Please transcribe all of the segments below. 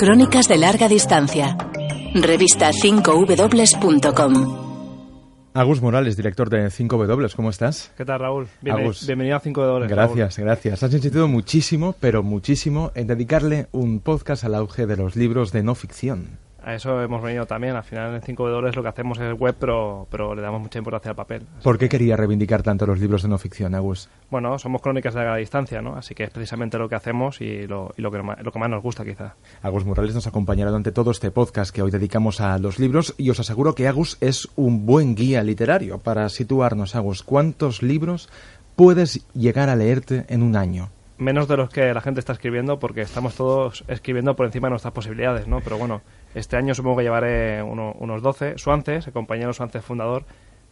Crónicas de larga distancia. Revista 5w.com. Agus Morales, director de 5W, ¿cómo estás? ¿Qué tal, Raúl? Agus. Bienvenido a 5W. Gracias, gracias. Has insistido muchísimo, pero muchísimo, en dedicarle un podcast al auge de los libros de no ficción. A eso hemos venido también. Al final en 5W lo que hacemos es web, pero, pero le damos mucha importancia al papel. ¿Por qué que, quería reivindicar tanto los libros de no ficción, Agus? Bueno, somos crónicas de larga distancia, ¿no? Así que es precisamente lo que hacemos y lo, y lo, que, lo que más nos gusta, quizá. Agus Morales nos acompañará durante todo este podcast que hoy dedicamos a los libros y os aseguro que Agus es un buen guía literario para situarnos, Agus. ¿Cuántos libros puedes llegar a leerte en un año? Menos de los que la gente está escribiendo, porque estamos todos escribiendo por encima de nuestras posibilidades, ¿no? Pero bueno, este año supongo que llevaré uno- unos 12. Suances, el compañero Suances fundador,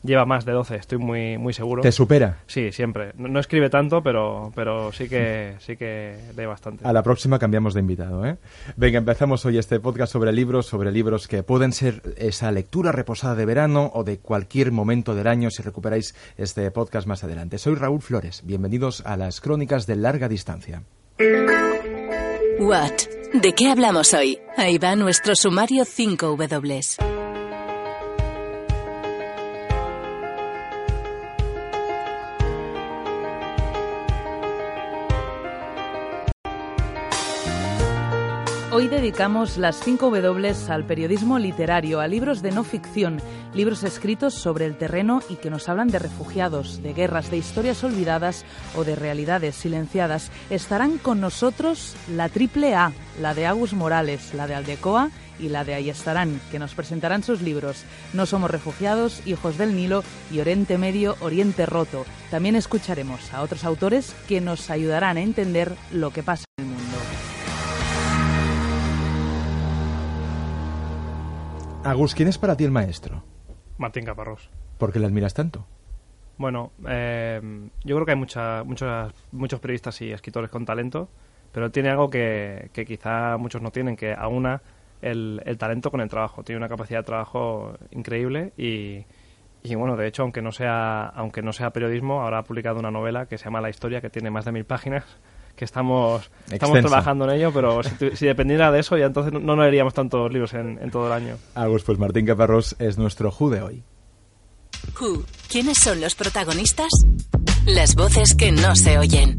lleva más de 12, estoy muy, muy seguro. ¿Te supera? Sí, siempre. No, no escribe tanto, pero, pero sí que sí que lee bastante. A la próxima cambiamos de invitado, ¿eh? Venga, empezamos hoy este podcast sobre libros, sobre libros que pueden ser esa lectura reposada de verano o de cualquier momento del año si recuperáis este podcast más adelante. Soy Raúl Flores, bienvenidos a las crónicas de larga distancia. What? ¿De qué hablamos hoy? Ahí va nuestro sumario 5W. Hoy dedicamos las 5 W al periodismo literario, a libros de no ficción, libros escritos sobre el terreno y que nos hablan de refugiados, de guerras, de historias olvidadas o de realidades silenciadas. Estarán con nosotros la triple A, la de Agus Morales, la de Aldecoa y la de Ahí estarán, que nos presentarán sus libros No somos refugiados, Hijos del Nilo y Oriente Medio, Oriente Roto. También escucharemos a otros autores que nos ayudarán a entender lo que pasa Agus, ¿quién es para ti el maestro? Martín Caparrós. ¿Por qué le admiras tanto? Bueno, eh, yo creo que hay mucha, muchas, muchos periodistas y escritores con talento, pero él tiene algo que, que quizá muchos no tienen, que aúna el, el talento con el trabajo. Tiene una capacidad de trabajo increíble y, y bueno, de hecho, aunque no sea, aunque no sea periodismo, ahora ha publicado una novela que se llama La historia, que tiene más de mil páginas, que estamos, estamos Extensa. trabajando en ello, pero si, tu- si dependiera de eso, ya entonces no, no leeríamos tantos libros en, en todo el año. Agus, pues Martín Caparrós es nuestro Who de hoy. Who. ¿Quiénes son los protagonistas? Las voces que no se oyen.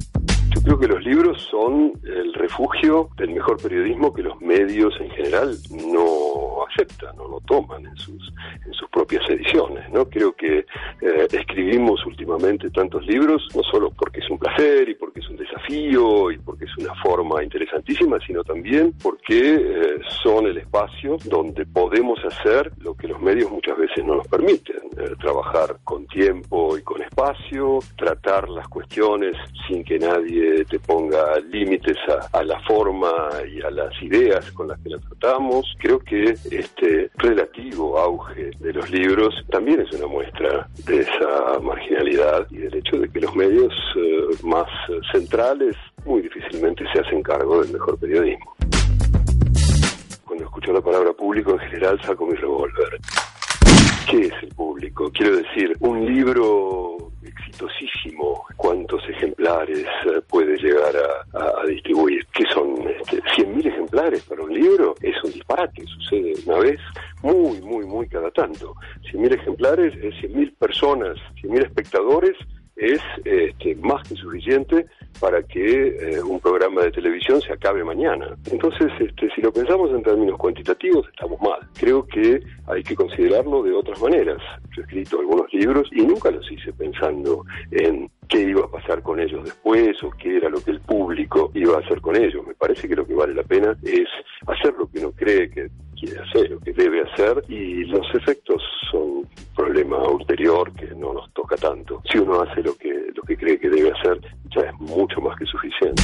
Yo creo que los libros son el refugio del mejor periodismo que los medios en general no aceptan o no toman en sus en sus propias ediciones. no Creo que eh, escribimos últimamente tantos libros, no solo porque es un placer y porque es un desafío y porque es una forma interesantísima, sino también porque eh, son el espacio donde podemos hacer lo que los medios muchas veces no nos permiten, eh, trabajar con tiempo y con tratar las cuestiones sin que nadie te ponga límites a, la forma y a las ideas con las que las tratamos. Creo que este relativo auge de los libros también es una muestra de esa marginalidad y del hecho de que los medios eh, más centrales muy difícilmente se hacen cargo del mejor periodismo. Cuando escucho la palabra público en general saco mi revólver. ¿Qué es el público? Quiero decir, un libro exitosísimo, ¿cuántos ejemplares eh, puede llegar a, distribuir? ¿Qué son? Este, ¿100.000 ejemplares para un libro? Es un disparate, sucede una vez muy, muy, muy cada tanto. 100.000 ejemplares es 100.000 personas, 100.000 espectadores es este, más que suficiente para que eh, un programa de televisión se acabe mañana. Entonces, este, si lo pensamos en términos cuantitativos, estamos mal. Creo que hay que considerarlo de otras maneras. Yo he escrito algunos libros y nunca los hice pensando en qué iba a pasar con ellos después o qué era lo que el público iba a hacer con ellos. Me parece que lo que vale la pena es hacer lo que uno cree que quiere hacer, lo que debe hacer y los efectos son un problema ulterior que no nos toca tanto. Si uno hace lo que, lo que cree que debe hacer, ya es mucho más que suficiente.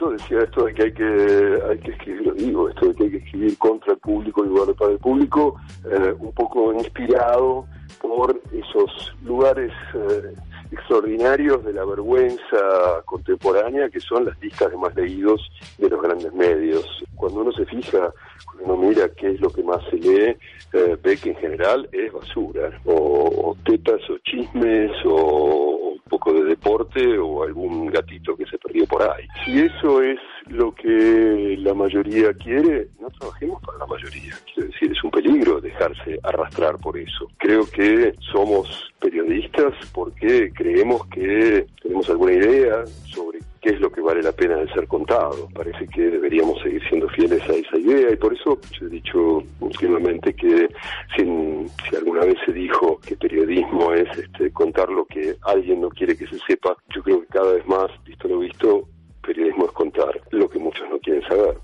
yo decía esto de que hay que, hay que escribir, lo digo, esto de que hay que escribir contra el público y lugar para el público, eh, un poco inspirado por esos lugares eh, extraordinarios de la vergüenza contemporánea que son las listas de más leídos de los grandes medios. Cuando uno se fija, cuando uno mira qué es lo que más se lee, eh, ve que en general es basura, o, tetas o chismes o un poco de deporte o algún gatito que se perdió por ahí. Si eso es lo que la mayoría quiere, no trabajemos para la mayoría. Quiero decir, es un peligro dejarse arrastrar por eso. Creo que somos periodistas porque creemos que tenemos alguna idea sobre qué es lo que vale la pena de ser contado. Parece que deberíamos seguir siendo fieles a esa idea y por eso yo he dicho últimamente que si, si alguna vez se dijo que periodismo es este, contar lo que alguien no quiere que se sepa, yo creo que cada vez más, visto lo visto, periodismo es contar lo que muchos no quieren saber.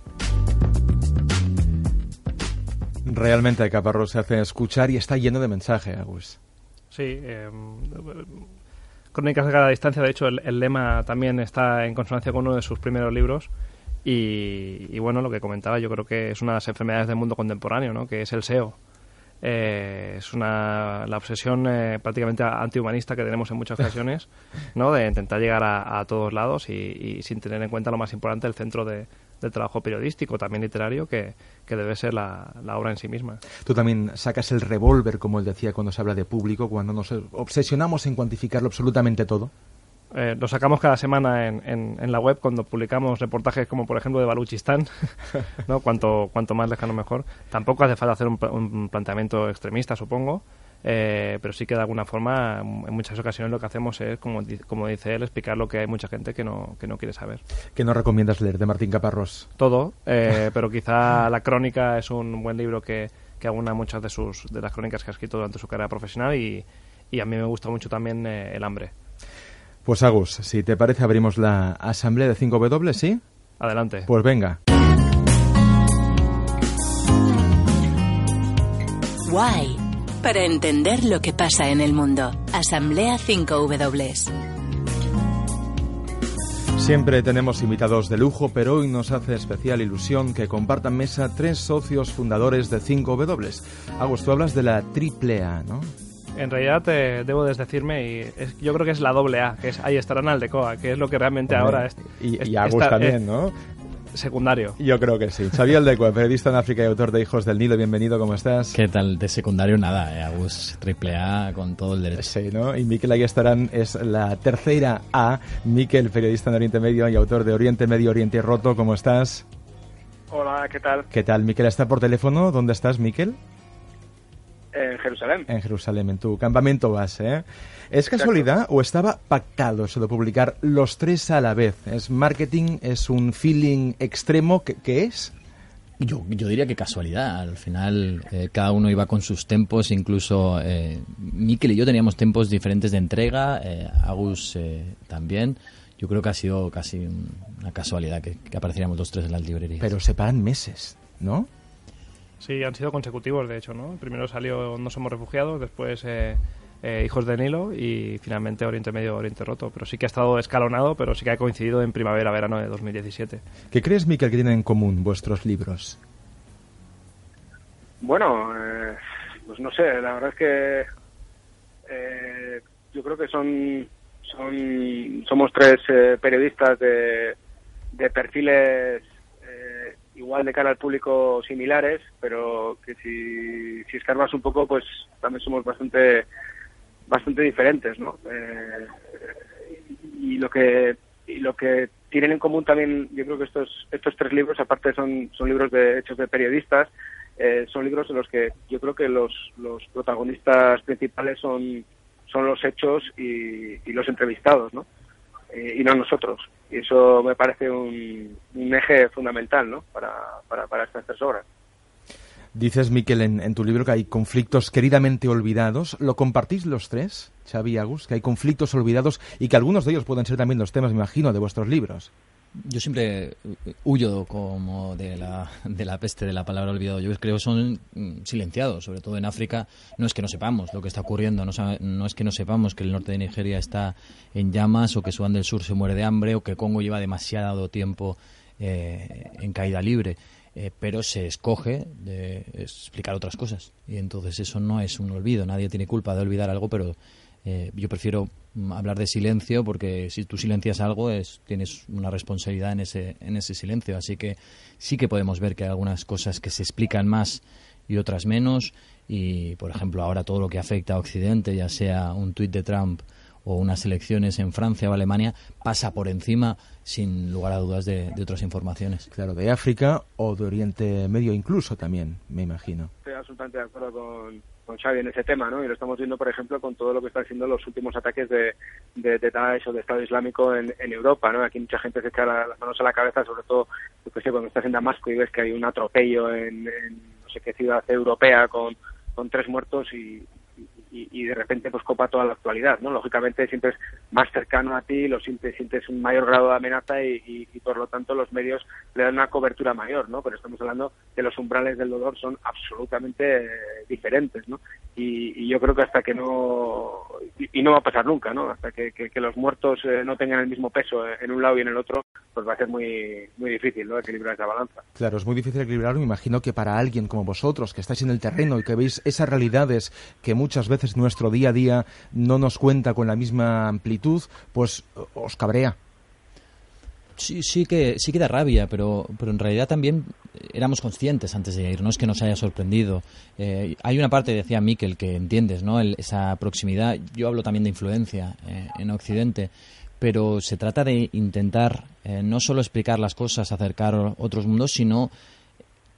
Realmente Caparrós se hace escuchar y está lleno de mensaje, Agus. Sí, eh, Crónicas de cada distancia, de hecho, el, lema también está en consonancia con uno de sus primeros libros. Y, bueno, lo que comentaba, yo creo que es una de las enfermedades del mundo contemporáneo, ¿no? que es el SEO. Eh, es una, la obsesión eh, prácticamente antihumanista que tenemos en muchas ocasiones, ¿no? de intentar llegar a, todos lados y, sin tener en cuenta lo más importante, el centro de, trabajo periodístico, también literario, que, debe ser la, obra en sí misma. Tú también sacas el revólver, como él decía, cuando se habla de público, cuando nos obsesionamos en cuantificarlo absolutamente todo. Eh, lo sacamos cada semana en, en, la web cuando publicamos reportajes como por ejemplo de Baluchistán, ¿no? cuanto, cuanto más lejano mejor. Tampoco hace falta hacer un, un planteamiento extremista, supongo, eh, pero sí que de alguna forma en muchas ocasiones lo que hacemos es, como, como dice él, explicar lo que hay mucha gente que no, que no quiere saber. ¿Qué nos recomiendas leer de Martín Caparrós? Todo, eh, pero quizá La Crónica es un buen libro que, que aúna muchas de, sus, de las crónicas que ha escrito durante su carrera profesional y, y a mí me gusta mucho también eh, El Hambre. Pues Agus, si te parece abrimos la asamblea de 5W, ¿sí? Adelante. Pues venga. Why para entender lo que pasa en el mundo. Asamblea 5W. Siempre tenemos invitados de lujo, pero hoy nos hace especial ilusión que compartan mesa tres socios fundadores de 5W. Agus, tú hablas de la triple A, ¿no? En realidad te debo desdecirme y yo creo que es la doble A, que es ahí estarán Aldecoa, que es lo que realmente ahora es. Y, y Agus también, ¿no? secundario. Yo creo que sí. Xavier Aldecua, periodista en África y autor de Hijos del Nilo, bienvenido, ¿cómo estás? ¿Qué tal? De secundario nada, eh, Agus triple A con todo el derecho. Sí, ¿no? Y Miquel Ayestarán es la tercera A. Miquel, periodista en Oriente Medio y autor de Oriente Medio, Oriente Roto, ¿cómo estás? Hola, ¿qué tal? ¿Qué tal? Miquel está por teléfono. ¿Dónde estás, Miquel? En Jerusalén. En Jerusalén, en tu campamento base, ¿eh? ¿Es casualidad o estaba pactado eso de publicar los tres a la vez? ¿Es marketing? ¿Es un feeling extremo? ¿Qué, es? Yo, yo, diría que casualidad. Al final, eh, cada uno iba con sus tempos. Incluso eh, Miquel y yo teníamos tempos diferentes de entrega. Eh, Agus eh, también. Yo creo que ha sido casi una casualidad que, que apareciéramos los tres en las librerías. Pero separan meses, ¿no? Sí, han sido consecutivos, de hecho, ¿no? Primero salió No somos refugiados, después eh, eh, Hijos de Nilo y finalmente Oriente Medio, Oriente Roto. Pero sí que ha estado escalonado, pero sí que ha coincidido en primavera-verano de 2017. ¿Qué crees, Miquel, que tienen en común vuestros libros? Bueno, eh, pues no sé, la verdad es que yo creo que son, son somos tres periodistas de, de perfiles igual de cara al público similares, pero que si, si escarbas un poco, pues también somos bastante bastante diferentes, ¿no? Eh, y lo que y lo que tienen en común también, yo creo que estos estos tres libros, aparte son son libros de hechos de periodistas, eh, son libros en los que yo creo que los los protagonistas principales son son los hechos y, los entrevistados, ¿no? Eh, y no nosotros. Y eso me parece un, eje fundamental ¿no? para, para, para estas tres. Dices, Miquel, en, tu libro que hay conflictos queridamente olvidados. ¿Lo compartís los tres, Xavi y Agus? Que hay conflictos olvidados y que algunos de ellos pueden ser también los temas, me imagino, de vuestros libros. Yo siempre huyo como de la, de la peste de la palabra olvidado. Yo creo que son mm, silenciados, sobre todo en África. No es que no sepamos lo que está ocurriendo, no, no es que no sepamos que el norte de Nigeria está en llamas o que Sudán del Sur se muere de hambre o que Congo lleva demasiado tiempo eh, en caída libre. Eh, pero se escoge de explicar otras cosas. Y entonces eso no es un olvido. Nadie tiene culpa de olvidar algo, pero eh, yo prefiero mm, hablar de silencio porque si tú silencias algo es, tienes una responsabilidad en ese, en ese silencio. Así que sí que podemos ver que hay algunas cosas que se explican más y otras menos. Y, por ejemplo, ahora todo lo que afecta a Occidente, ya sea un tuit de Trump o unas elecciones en Francia o Alemania, pasa por encima, sin lugar a dudas, de, de, otras informaciones. Claro, de África o de Oriente Medio incluso también, me imagino. Estoy absolutamente de acuerdo con, con Xavi en ese tema, ¿no? Y lo estamos viendo, por ejemplo, con todo lo que están haciendo los últimos ataques de, de, Daesh o de Estado Islámico en, en, Europa, ¿no? Aquí mucha gente se echa las manos a la cabeza, sobre todo, yo sé, cuando estás en Damasco y ves que hay un atropello en, en no sé qué ciudad europea con, con tres muertos y, y, de repente pues copa toda la actualidad, ¿no? Lógicamente siempre es más cercano a ti, lo sientes, sientes un mayor grado de amenaza y, por lo tanto los medios le dan una cobertura mayor, ¿no? Pero estamos hablando que los umbrales del dolor son absolutamente eh, diferentes, ¿no? Y, yo creo que hasta que no y, no va a pasar nunca, ¿no? Hasta que, que, los muertos eh, no tengan el mismo peso en un lado y en el otro, pues va a ser muy muy difícil, ¿no? Equilibrar esa balanza. Claro, es muy difícil equilibrarlo. Me imagino que para alguien como vosotros que estáis en el terreno y que veis esas realidades que muchas veces nuestro día a día no nos cuenta con la misma amplitud, pues os cabrea. Sí, sí que sí que da rabia, pero, pero en realidad también éramos conscientes antes de ir, no es que nos haya sorprendido. Eh, hay una parte, decía Miquel, que entiendes, ¿no? El, esa proximidad. Yo hablo también de influencia eh, en Occidente, pero se trata de intentar eh, no solo explicar las cosas, acercar otros mundos, sino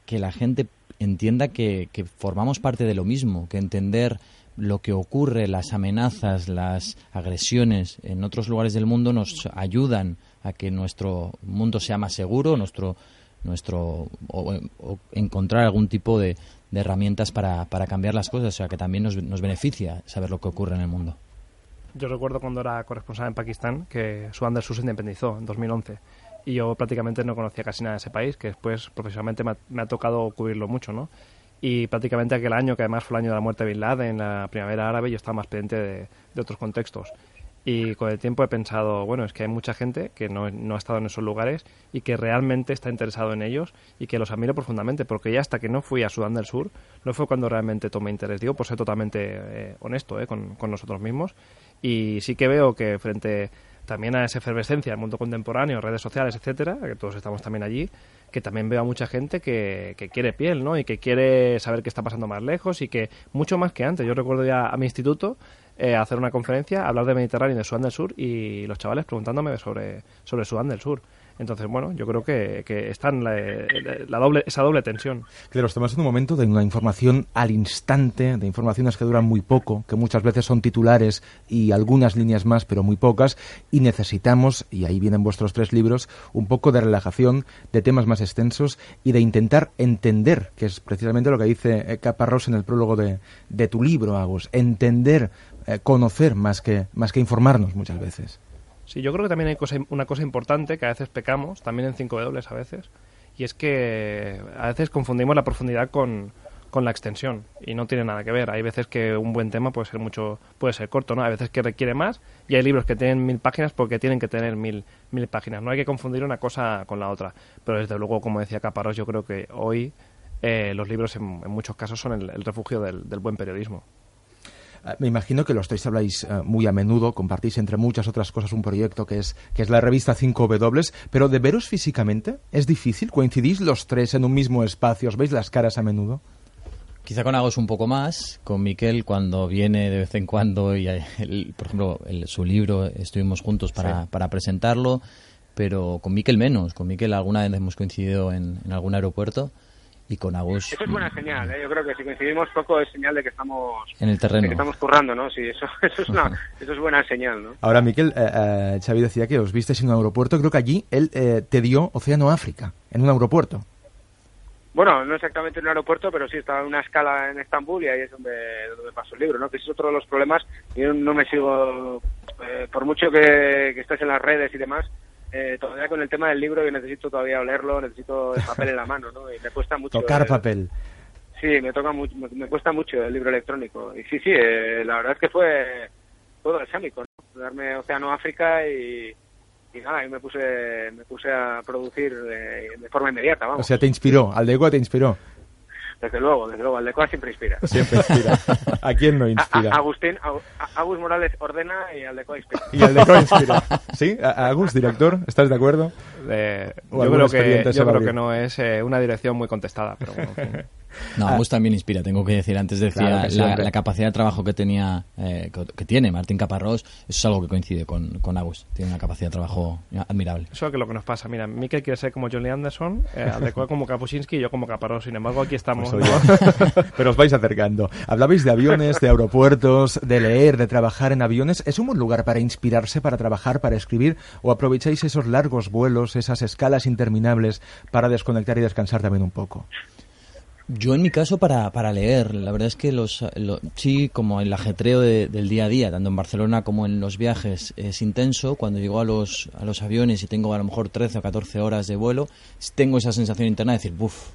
que la gente entienda que, que formamos parte de lo mismo, que entender lo que ocurre, las amenazas, las agresiones en otros lugares del mundo nos ayudan a que nuestro mundo sea más seguro, nuestro nuestro o, encontrar algún tipo de, de herramientas para, para, cambiar las cosas, o sea que también nos, nos beneficia saber lo que ocurre en el mundo. Yo recuerdo cuando era corresponsal en Pakistán que Sudán se independizó en 2011 y yo prácticamente no conocía casi nada de ese país, que después profesionalmente me ha, me ha tocado cubrirlo mucho, ¿no? Y prácticamente aquel año, que además fue el año de la muerte de Bin Laden, en la primavera árabe, yo estaba más pendiente de, otros contextos. Y con el tiempo he pensado, bueno, es que hay mucha gente que no, no, ha estado en esos lugares y que realmente está interesado en ellos y que los admiro profundamente, porque ya hasta que no fui a Sudán del Sur, no fue cuando realmente tomé interés, digo, por ser totalmente eh, honesto eh, con, con nosotros mismos. Y sí que veo que frente también a esa efervescencia del mundo contemporáneo, redes sociales, etcétera, que todos estamos también allí, que también veo a mucha gente que, que, quiere piel, ¿no? Y que quiere saber qué está pasando más lejos y que mucho más que antes. Yo recuerdo ya a mi instituto eh, hacer una conferencia, hablar de Mediterráneo y de Sudán del Sur y los chavales preguntándome sobre, sobre Sudán del Sur. Entonces, bueno, yo creo que, que está la, doble, esa doble tensión. Claro, estamos en un momento de una información al instante, de informaciones que duran muy poco, que muchas veces son titulares y algunas líneas más, pero muy pocas, y necesitamos, y ahí vienen vuestros tres libros, un poco de relajación, de temas más extensos y de intentar entender, que es precisamente lo que dice Caparrós en el prólogo de, de tu libro, Agus, entender, eh, conocer más que, más que informarnos muchas veces. Sí, yo creo que también hay cosa, una cosa importante que a veces pecamos, también en 5W a veces, y es que a veces confundimos la profundidad con, con la extensión y no tiene nada que ver. Hay veces que un buen tema puede ser mucho, puede ser corto, ¿no? Hay veces que requiere más y hay libros que tienen mil páginas porque tienen que tener mil, mil páginas. No hay que confundir una cosa con la otra. Pero desde luego, como decía Caparós, yo creo que hoy eh, los libros en, muchos casos son el, refugio del buen periodismo. Me imagino que los tres habláis uh, muy a menudo, compartís entre muchas otras cosas un proyecto que es, que es la revista 5W, pero de veros físicamente, ¿es difícil? ¿Coincidís los tres en un mismo espacio? ¿Os veis las caras a menudo? Quizá con Agos un poco más, con Miquel cuando viene de vez en cuando y, el, por ejemplo, el, su libro estuvimos juntos para, sí. para presentarlo, pero con Miquel menos. Con Miquel alguna vez hemos coincidido en, en algún aeropuerto y con Agus. Eso es buena señal, ¿eh? yo creo que si coincidimos poco es señal de que estamos en el terreno, que estamos currando, ¿no? Sí, eso, eso es una, eso es buena señal, ¿no? Ahora, Miquel, eh, eh, Xavi decía que os visteis en un aeropuerto, creo que allí él eh, te dio Océano África, en un aeropuerto. Bueno, no exactamente en un aeropuerto, pero sí estaba en una escala en Estambul y ahí es donde, donde pasó el libro, ¿no? Que ese es otro de los problemas. Yo no me sigo, eh, por mucho que, que estés en las redes y demás, eh, todavía con el tema del libro, yo necesito todavía leerlo, necesito el papel en la mano, ¿no? Y me cuesta mucho. Tocar el- papel. Sí, me toca mucho, me, me cuesta mucho el libro electrónico. Y sí, sí, eh, la verdad es que fue todo balsámico, ¿no? Darme Océano África y, y nada, y me puse, me puse a producir de, de forma inmediata, vamos. O sea, te inspiró, Aldecoa te inspiró. Desde luego, desde luego, el de Coa siempre inspira. Siempre inspira. ¿A quién no A- a- inspira? Agustín, Agu- a- Agus Morales ordena y Aldecoa inspira. Y Aldecoa inspira. ¿Sí? A- Agus, director, ¿estás de acuerdo? Eh, yo creo, que, yo creo que no es eh, una dirección muy contestada, pero bueno, en fin. No, Agus también inspira, tengo que decir. Antes decía Claro que sí, la, capacidad de trabajo que tenía, eh, que, que tiene Martín Caparrós, eso es algo que coincide con, con Agus. Tiene una capacidad de trabajo admirable. Eso es lo que nos pasa. Mira, Mikel quiere ser como Johnny Anderson, eh, como Kapuscinski y yo como Caparrós. Sin embargo, aquí estamos. Pues Pero os vais acercando. Hablabais de aviones, de aeropuertos, de leer, de trabajar en aviones. ¿Es un buen lugar para inspirarse, para trabajar, para escribir? ¿O aprovecháis esos largos vuelos, esas escalas interminables para desconectar y descansar también un poco? Yo en mi caso para, para leer, la verdad es que los, lo- sí, como el ajetreo de- del día a día, tanto en Barcelona como en los viajes, es intenso. Cuando llego a los, a los aviones y tengo a lo mejor 13 o 14 horas de vuelo, tengo esa sensación interna de decir, buf,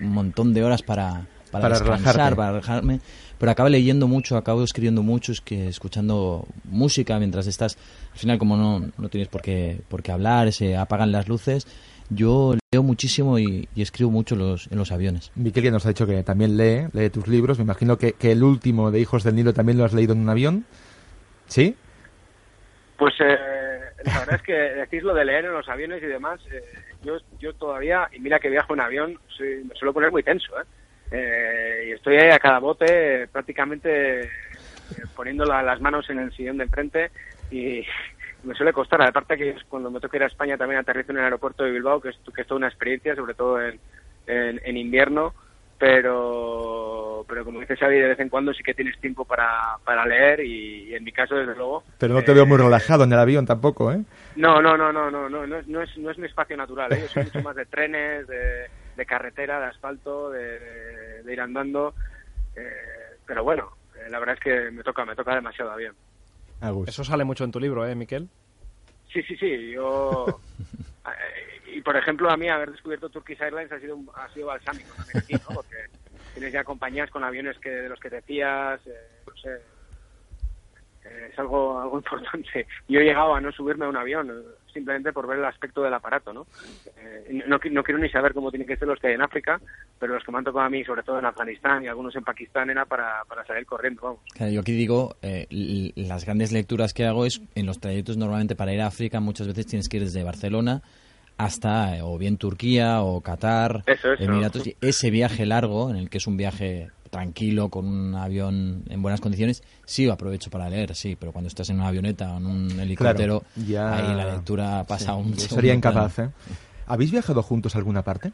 un montón de horas para, para, Para descansar, relajarte. para relajarme. Pero acabo leyendo mucho, acabo escribiendo mucho, es que escuchando música mientras estás. Al final, como no, no tienes por qué, por qué hablar, se apagan las luces. Yo leo muchísimo y, y escribo mucho en los, en los aviones. Miquel ya nos ha dicho que también lee, lee tus libros. Me imagino que, que el último de Hijos del Nilo también lo has leído en un avión. ¿Sí? Pues eh, la verdad es que decís lo de leer en los aviones y demás, eh, yo, yo todavía, y mira que viajo en avión, soy- me suelo poner muy tenso, ¿eh? Eh, y estoy ahí a cada bote prácticamente eh, poniendo la- las manos en el sillón de enfrente y me suele costar, aparte que cuando me toca ir a España también aterrizo en el aeropuerto de Bilbao, que es, que es toda una experiencia, sobre todo en, en, en invierno, pero pero como dice Xavi, de vez en cuando sí que tienes tiempo para, para leer y, y en mi caso, desde luego... Pero no te eh, veo muy relajado en el avión tampoco, ¿eh? no, no, no, no, no, no, no, es, no, es, no es mi espacio natural. ¿eh? Yo soy mucho más de trenes, de, de carretera, de asfalto, de, de- de ir andando. eh, pero bueno, eh, la verdad es que me toca, me toca demasiado bien. Agus. Eso sale mucho en tu libro, ¿eh, Miquel? Sí, sí, sí. Yo eh, y por ejemplo a mí haber descubierto Turkish Airlines ha sido un- ha sido balsámico también aquí, ¿no? Porque tienes ya compañías con aviones que de los que te fías, eh, no sé. eh, es algo algo importante. Yo he llegado a no subirme a un avión simplemente por ver el aspecto del aparato, ¿no? Eh, no, no quiero ni saber cómo tienen que ser los que hay en África, pero los que me han tocado a mí, sobre todo en Afganistán y algunos en Pakistán, era para, para salir corriendo, vamos. Claro, yo aquí digo, eh, las grandes lecturas que hago es en los trayectos normalmente para ir a África, muchas veces tienes que ir desde Barcelona hasta eh, o bien Turquía o Qatar, Eso, eso. Emiratos. Ese viaje largo, en el que es un viaje tranquilo, con un avión en buenas condiciones, sí lo aprovecho para leer, sí, pero cuando estás en una avioneta o en un helicóptero, ya- ahí la lectura pasa Sí, un Sería incapaz, ¿eh? ¿Habéis viajado juntos a alguna parte?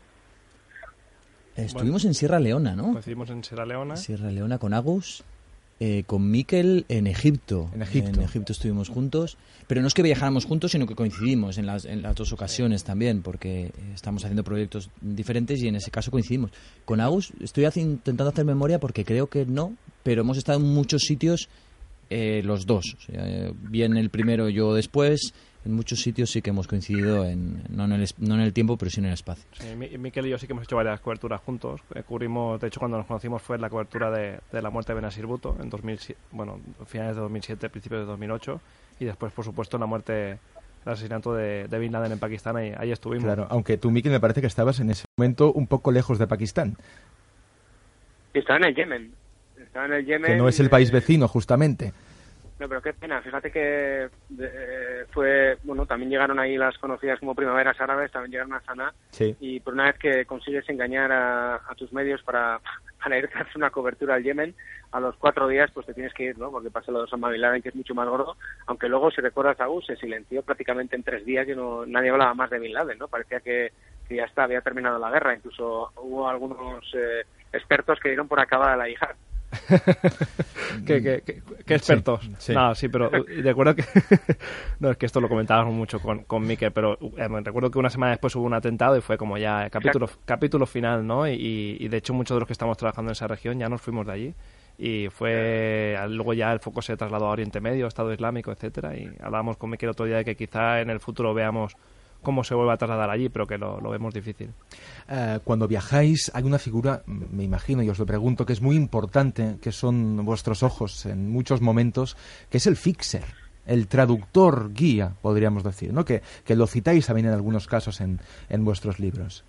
Estuvimos en Sierra Leona, ¿no? Coincidimos en Sierra Leona. Sierra Leona con Agus, eh, con Miquel en Egipto. En Egipto. estuvimos juntos, pero no es que viajáramos juntos, sino que coincidimos en las, en las dos ocasiones también, porque eh, estamos haciendo proyectos diferentes y en ese caso coincidimos. Con Agus estoy haci- intentando hacer memoria porque creo que no, pero hemos estado en muchos sitios eh, los dos. O sea, eh, bien el primero, yo después. En muchos sitios sí que hemos coincidido, en, no, en el, es- no en el tiempo, pero sí en el espacio. Sí, Mi- Miquel y yo sí que hemos hecho varias coberturas juntos. Eh, cubrimos, de hecho, cuando nos conocimos fue la cobertura de, de la muerte de Benazir Bhutto en 2007, bueno, finales de 2007, principios de 2008. Y después, por supuesto, la muerte, el asesinato de, de Bin Laden en Pakistán. Ahí, ahí estuvimos. Claro, aunque tú, Miquel, me parece que estabas en ese momento un poco lejos de Pakistán, estaba en el Yemen. Estaba en el Yemen. que no es el país eh, vecino, justamente. No, pero qué pena. Fíjate que eh, fue, bueno, también llegaron ahí las conocidas como primaveras árabes, también llegaron a Sanaa. Sí. Y por una vez que consigues engañar a, a tus medios para, para ir a hacer una cobertura al Yemen, a los cuatro días pues te tienes que ir, ¿no? Porque pasa lo de Osama Bin Laden, que es mucho más gordo. Aunque luego, si recuerdas, Agu, se silenció prácticamente en tres días y no, nadie hablaba más de Bin Laden, ¿no? Parecía que, que ya está, había terminado la guerra. Incluso hubo algunos eh, expertos que dieron por acabada la yihad. ¿Qué, qué- qué- qué expertos? Sí, sí. No, sí, pero recuerdo que... no, es que esto lo comentábamos mucho con, con Miquel, pero eh, me recuerdo que una semana después hubo un atentado y fue como ya capítulo, capítulo final, ¿no? Y, y de hecho muchos de los que estamos trabajando en esa región ya nos fuimos de allí. y fue luego ya el foco se trasladó a Oriente Medio, Estado Islámico, etcétera y hablábamos con Miquel otro día de que quizá en el futuro veamos cómo se vuelve a trasladar allí, pero que lo, vemos difícil. Eh, cuando viajáis hay una figura, me imagino y os lo pregunto, que es muy importante, que son vuestros ojos en muchos momentos, que es el fixer el traductor guía, podríamos decir, ¿no? que, que lo citáis también en algunos casos en, en vuestros libros.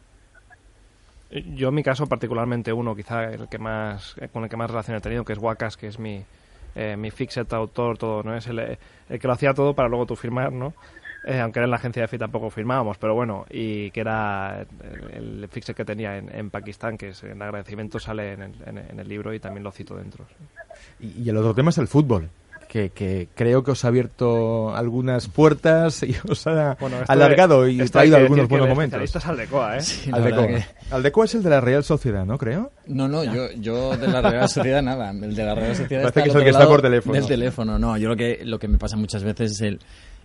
Yo en mi caso particularmente uno, quizá el que más con el que más relación he tenido, que es Wakas, que es mi eh, mi fixet autor, todo, ¿no? Es el, el, que lo hacía todo para luego tú firmar, ¿no? Eh, aunque era en la agencia de FI tampoco firmábamos, pero bueno, y que era el, el fixet que tenía en, en, Pakistán, que es en agradecimiento sale en el, en, el libro y también lo cito dentro. Y, y el otro tema es el fútbol que, creo que os ha abierto algunas puertas y os ha alargado y traído algunos buenos momentos. Esto es Aldecoa, ¿eh? Aldecoa. es el de la Real Sociedad, ¿no? Creo. No, no, yo, yo de la Real Sociedad nada. El de la Real Sociedad Parece que es el que está por teléfono. Del teléfono, no. Yo lo que, lo que me pasa muchas veces es el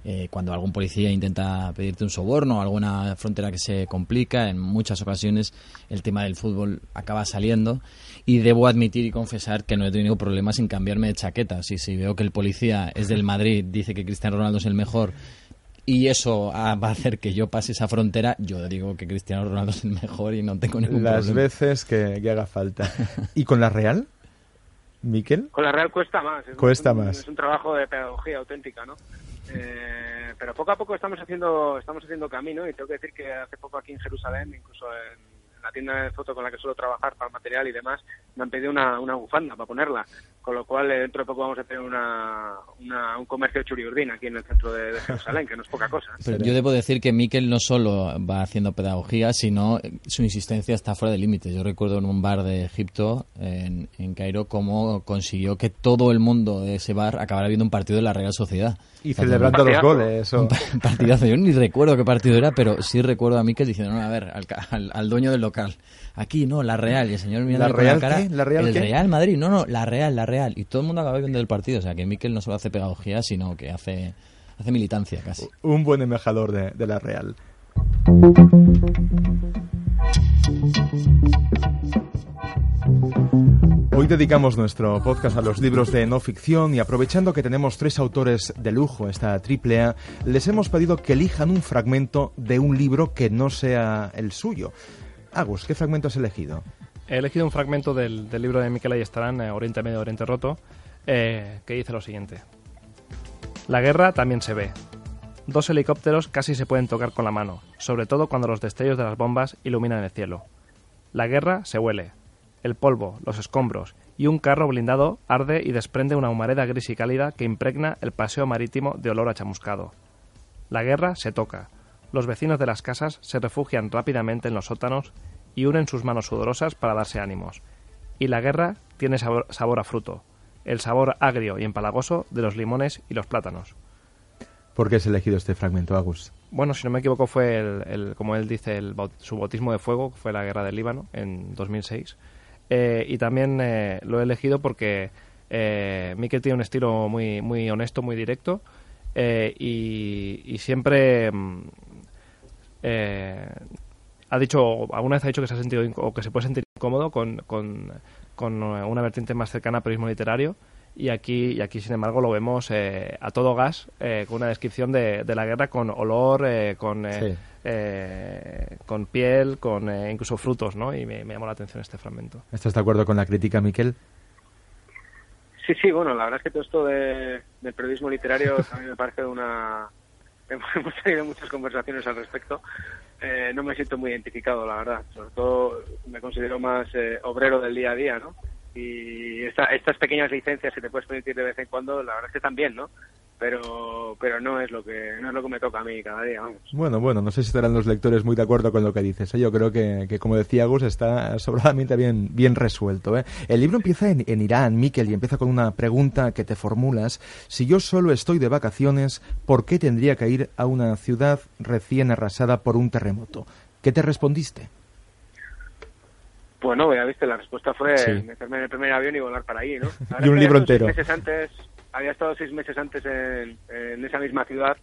eh, cuando algún policía intenta pedirte un soborno, alguna frontera que se complica, en muchas ocasiones el tema del fútbol acaba saliendo y debo admitir y confesar que no he tenido problemas en cambiarme de chaqueta. Si, si veo que el policía es del Madrid, dice que Cristiano Ronaldo es el mejor y eso va a hacer que yo pase esa frontera, yo digo que Cristiano Ronaldo es el mejor y no tengo ningún Las problema. Las veces que, haga falta. ¿Y con la Real? ¿Miquel? Con la Real cuesta más. cuesta un, más. Es un trabajo de pedagogía auténtica, ¿no? Eh, pero poco a poco estamos haciendo estamos haciendo camino y tengo que decir que hace poco aquí en Jerusalén, incluso en, la tienda de foto con la que suelo trabajar para el material y demás, me han pedido una, una bufanda para ponerla. Con lo cual, eh, dentro de poco vamos a tener una, un comercio churiurdín aquí en el centro de, Jerusalén, que no es poca cosa. Pero yo debo decir que Miquel no solo va haciendo pedagogía, sino su insistencia está fuera de límites. Yo recuerdo en un bar de Egipto, en, en Cairo, cómo consiguió que todo el mundo de ese bar acabara viendo un partido de la Real Sociedad. Y celebrando los goles. Un partidazo. Yo ni recuerdo qué partido era, pero sí recuerdo a Miquel diciendo, no, a ver, al, al, dueño del local. Aquí no, la Real. Y el señor mirando ¿La Real la cara. ¿La Real el Real Madrid. No, no, la Real, la Real. Y todo el mundo acaba viendo el partido. O sea, que Miquel no solo hace pedagogía, sino que hace, hace militancia casi. Un buen embajador de, de la Real. Hoy dedicamos nuestro podcast a los libros de no ficción y aprovechando que tenemos tres autores de lujo, esta triple A, les hemos pedido que elijan un fragmento de un libro que no sea el suyo. Agus, ¿qué fragmento has elegido? He elegido un fragmento del, libro de Miquel Ayestarán, eh, Oriente Medio, Oriente Roto, eh, que dice lo siguiente. La guerra también se ve. Dos helicópteros casi se pueden tocar con la mano, sobre todo cuando los destellos de las bombas iluminan el cielo. La guerra se huele, el polvo, los escombros y un carro blindado arde y desprende una humareda gris y cálida que impregna el paseo marítimo de olor a chamuscado. La guerra se toca. Los vecinos de las casas se refugian rápidamente en los sótanos y unen sus manos sudorosas para darse ánimos. Y la guerra tiene sabor, sabor a fruto, el sabor agrio y empalagoso de los limones y los plátanos. ¿Por qué has elegido este fragmento, Agus? Bueno, si no me equivoco, fue, el, como él dice, el, su bautismo de fuego, fue la guerra del Líbano en 2006. Eh, y también eh, lo he elegido porque eh, Mikel tiene un estilo muy, muy honesto, muy directo eh, y, siempre mm, ha dicho, alguna vez ha dicho que se ha sentido o que se puede sentir incómodo con, con, con una vertiente más cercana al periodismo literario. Y aquí, y aquí sin embargo, lo vemos a todo gas, con una descripción de, de, la guerra con olor, con, eh, con piel, con eh, incluso frutos, ¿no? Y me, llamó la atención este fragmento. ¿Estás de acuerdo con la crítica, Miquel? Sí, sí, bueno, la verdad es que todo esto de, del periodismo literario a mí me parece una... Hemos tenido muchas conversaciones al respecto. Eh, no me siento muy identificado, la verdad. Sobre todo me considero más obrero del día a día, ¿no? Y estas pequeñas licencias que te puedes permitir de vez en cuando, la verdad es que también, ¿no? Pero pero no es lo que no es lo que me toca a mí cada día vamos. bueno bueno no sé si estarán los lectores muy de acuerdo con lo que dices ¿eh? yo creo que, que, como decía Gus está sobradamente bien bien resuelto ¿eh? el libro empieza en, en Irán Miquel y empieza con una pregunta que te formulas si yo solo estoy de vacaciones ¿por qué tendría que ir a una ciudad recién arrasada por un terremoto? ¿qué te respondiste? Bueno, ya viste, la respuesta fue meterme en el primer avión y volar para ahí, ¿no? y un libro entero. Meses antes había estado seis meses antes en, esa misma ciudad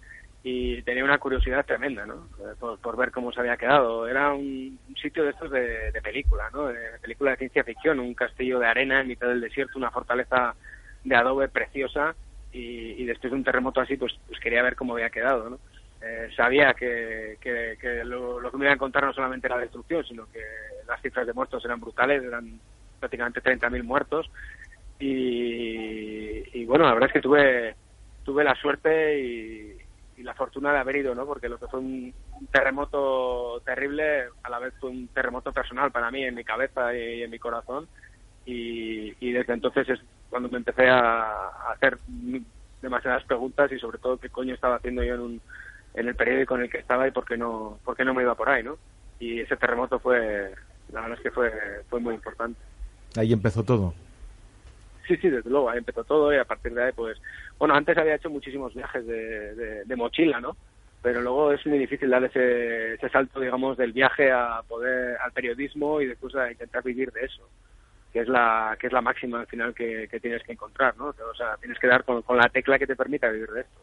y tenía una curiosidad tremenda, ¿no? Por, ver cómo se había quedado. Era un, sitio de estos de, película, ¿no? De, película de ciencia ficción, un castillo de arena en mitad del desierto, una fortaleza de adobe preciosa y, después de un terremoto así, pues, pues quería ver cómo había quedado, ¿no? Eh, sabía que, que, lo, que me iba a encontrar no solamente era destrucción, sino que las cifras de muertos eran brutales, eran prácticamente 30.000 muertos y, y bueno, la verdad es que tuve tuve la suerte y, la fortuna de haber ido, ¿no? Porque lo que fue un, terremoto terrible, a la vez fue un terremoto personal para mí, en mi cabeza y, en mi corazón. Y, desde entonces es cuando me empecé a, hacer demasiadas preguntas y sobre todo qué coño estaba haciendo yo en, un, en el periódico en el que estaba y por qué no, por qué no me iba por ahí, ¿no? Y ese terremoto fue, la verdad es que fue, fue muy importante. Ahí empezó todo. Sí, sí, desde luego, ahí empezó todo y a partir de ahí, pues, bueno, antes había hecho muchísimos viajes de, mochila, ¿no? Pero luego es muy difícil dar ese, ese salto, digamos, del viaje a poder, al periodismo y después a intentar vivir de eso, que es la, que es la máxima al final que, que tienes que encontrar, ¿no? O sea, tienes que dar con, con la tecla que te permita vivir de esto.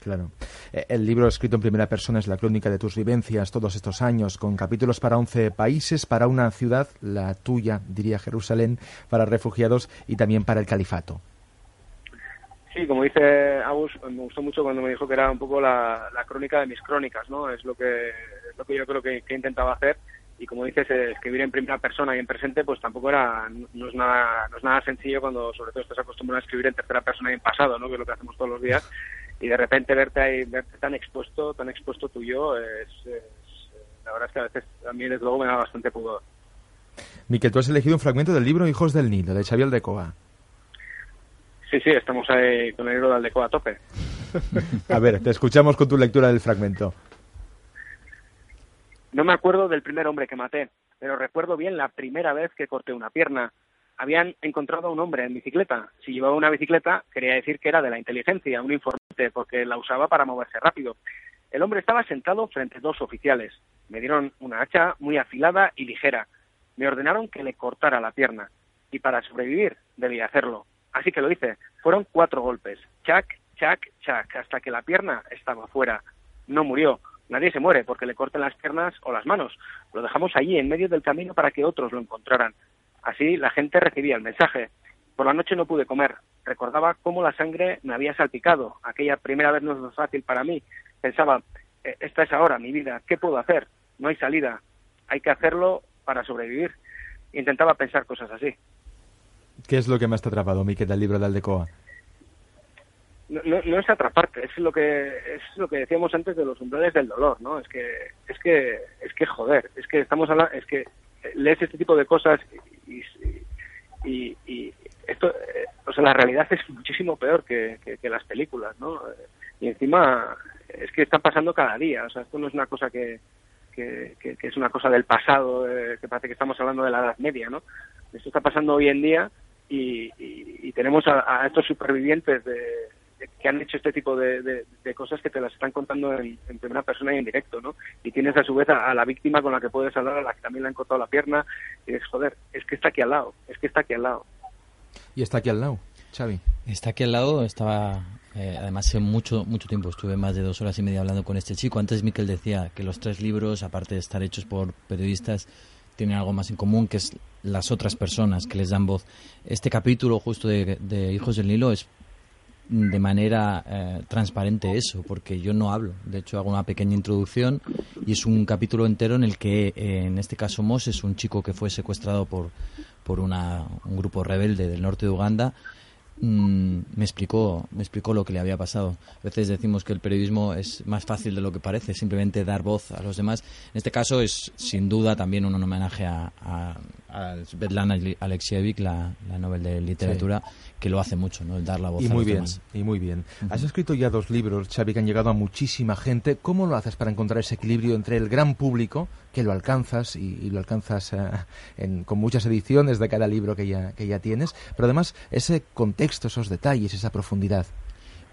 Claro. Eh, el libro escrito en primera persona es la crónica de tus vivencias todos estos años, con capítulos para 11 países, para una ciudad, la tuya, diría Jerusalén, para refugiados y también para el califato. Sí, como dice Agus, me gustó mucho cuando me dijo que era un poco la, crónica de mis crónicas, ¿no? Es lo que, lo que yo creo que, que intentaba hacer y como dices eh, escribir en primera persona y en presente pues tampoco era no es nada no es nada sencillo cuando sobre todo estás acostumbrado a escribir en tercera persona y en pasado no que es lo que hacemos todos los días y de repente verte ahí, verte tan expuesto, tan expuesto tú yo, es, la verdad es que a veces a mí desde luego me da bastante pudor. Miquel, tú has elegido un fragmento del libro Hijos del Nilo, de Xavier Aldecoa. Sí, sí, estamos ahí con el libro de Aldecoa a tope. a ver, te escuchamos con tu lectura del fragmento. No me acuerdo del primer hombre que maté, pero recuerdo bien la primera vez que corté una pierna, habían encontrado a un hombre en bicicleta. Si llevaba una bicicleta, quería decir que era de la inteligencia, un informante, porque la usaba para moverse rápido. El hombre estaba sentado frente a dos oficiales. Me dieron una hacha muy afilada y ligera. Me ordenaron que le cortara la pierna. Y para sobrevivir debía hacerlo. Así que lo hice. Fueron cuatro golpes. Chac, chac, chac, hasta que la pierna estaba fuera. No murió. Nadie se muere porque le corten las piernas o las manos. Lo dejamos allí, en medio del camino, para que otros lo encontraran. Así la gente recibía el mensaje. Por la noche no pude comer. Recordaba cómo la sangre me había salpicado. Aquella primera vez no es fácil para mí. Pensaba, eh, esta es ahora mi vida. ¿Qué puedo hacer? No hay salida. Hay que hacerlo para sobrevivir. Intentaba pensar cosas así. ¿Qué es lo que más te ha atrapado, Miquel, del libro de Aldecoa? No, no, es atraparte, es lo que es lo que decíamos antes de los umbrales del dolor, ¿no? Es que es que es que joder, es que estamos hablando, es que lees este tipo de cosas y, y, esto, eh, o sea, la realidad es muchísimo peor que, que, las películas, ¿no? Y encima es que está pasando cada día, o sea, esto no es una cosa que, que, es una cosa del pasado, eh, que parece que estamos hablando de la Edad Media, ¿no? Esto está pasando hoy en día y, y, tenemos a, estos supervivientes de, que han hecho este tipo de, cosas que te las están contando en, primera persona y en directo, ¿no? Y tienes a su vez a, la víctima con la que puedes hablar, a la que también le han cortado la pierna, y dices, joder, es que está aquí al lado, es que está aquí al lado. Y está aquí al lado, Xavi. Está aquí al lado, estaba... Eh, además, hace mucho, mucho tiempo estuve más de dos horas y media hablando con este chico. Antes Miquel decía que los tres libros, aparte de estar hechos por periodistas, tienen algo más en común, que es las otras personas que les dan voz. Este capítulo justo de, de Hijos del Nilo es de manera eh, transparente eso, porque yo no hablo. De hecho, hago una pequeña introducción y es un capítulo entero en el que, eh, en este caso, Mos es un chico que fue secuestrado por, por una, un grupo rebelde del norte de Uganda Mm, me explicó me explicó lo que le había pasado. A veces decimos que el periodismo es más fácil de lo que parece, simplemente dar voz a los demás. En este caso es sin duda también un homenaje a, a Svetlana Alexievich, la, la Nobel de Literatura, que lo hace mucho, ¿no? El dar la voz y a muy los bien, demás. Y muy bien. Has escrito ya dos libros, Xavi, que han llegado a muchísima gente. ¿Cómo lo haces para encontrar ese equilibrio entre el gran público, que lo alcanzas y, lo alcanzas eh, con muchas ediciones de cada libro que ya, que ya tienes, pero además ese contexto esos detalles, esa profundidad.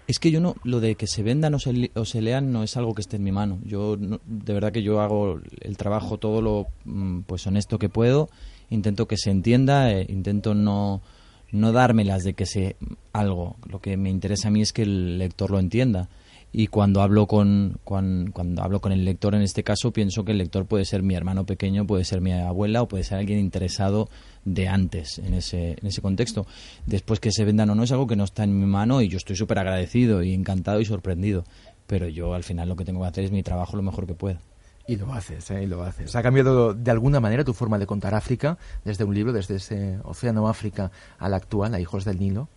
Es que yo no, lo de que se vendan o se, lean no es algo que esté en mi mano. Yo, de verdad que yo hago el trabajo todo lo mm, pues honesto que puedo, intento que se entienda, eh, intento no, no dármelas de que sé algo. Lo que me interesa a mí es que el lector lo entienda. y cuando hablo con cuando, hablo con el lector en este caso pienso que el lector puede ser mi hermano pequeño puede ser mi abuela o puede ser alguien interesado de antes en ese en ese contexto después que se vendan o no es algo que no está en mi mano y yo estoy súper agradecido y encantado y sorprendido pero yo al final lo que tengo que hacer es mi trabajo lo mejor que pueda y lo haces, ¿eh? y lo haces. ¿Ha cambiado de alguna manera tu forma de contar África desde un libro, desde ese Océano África al actual, a Hijos del Nilo?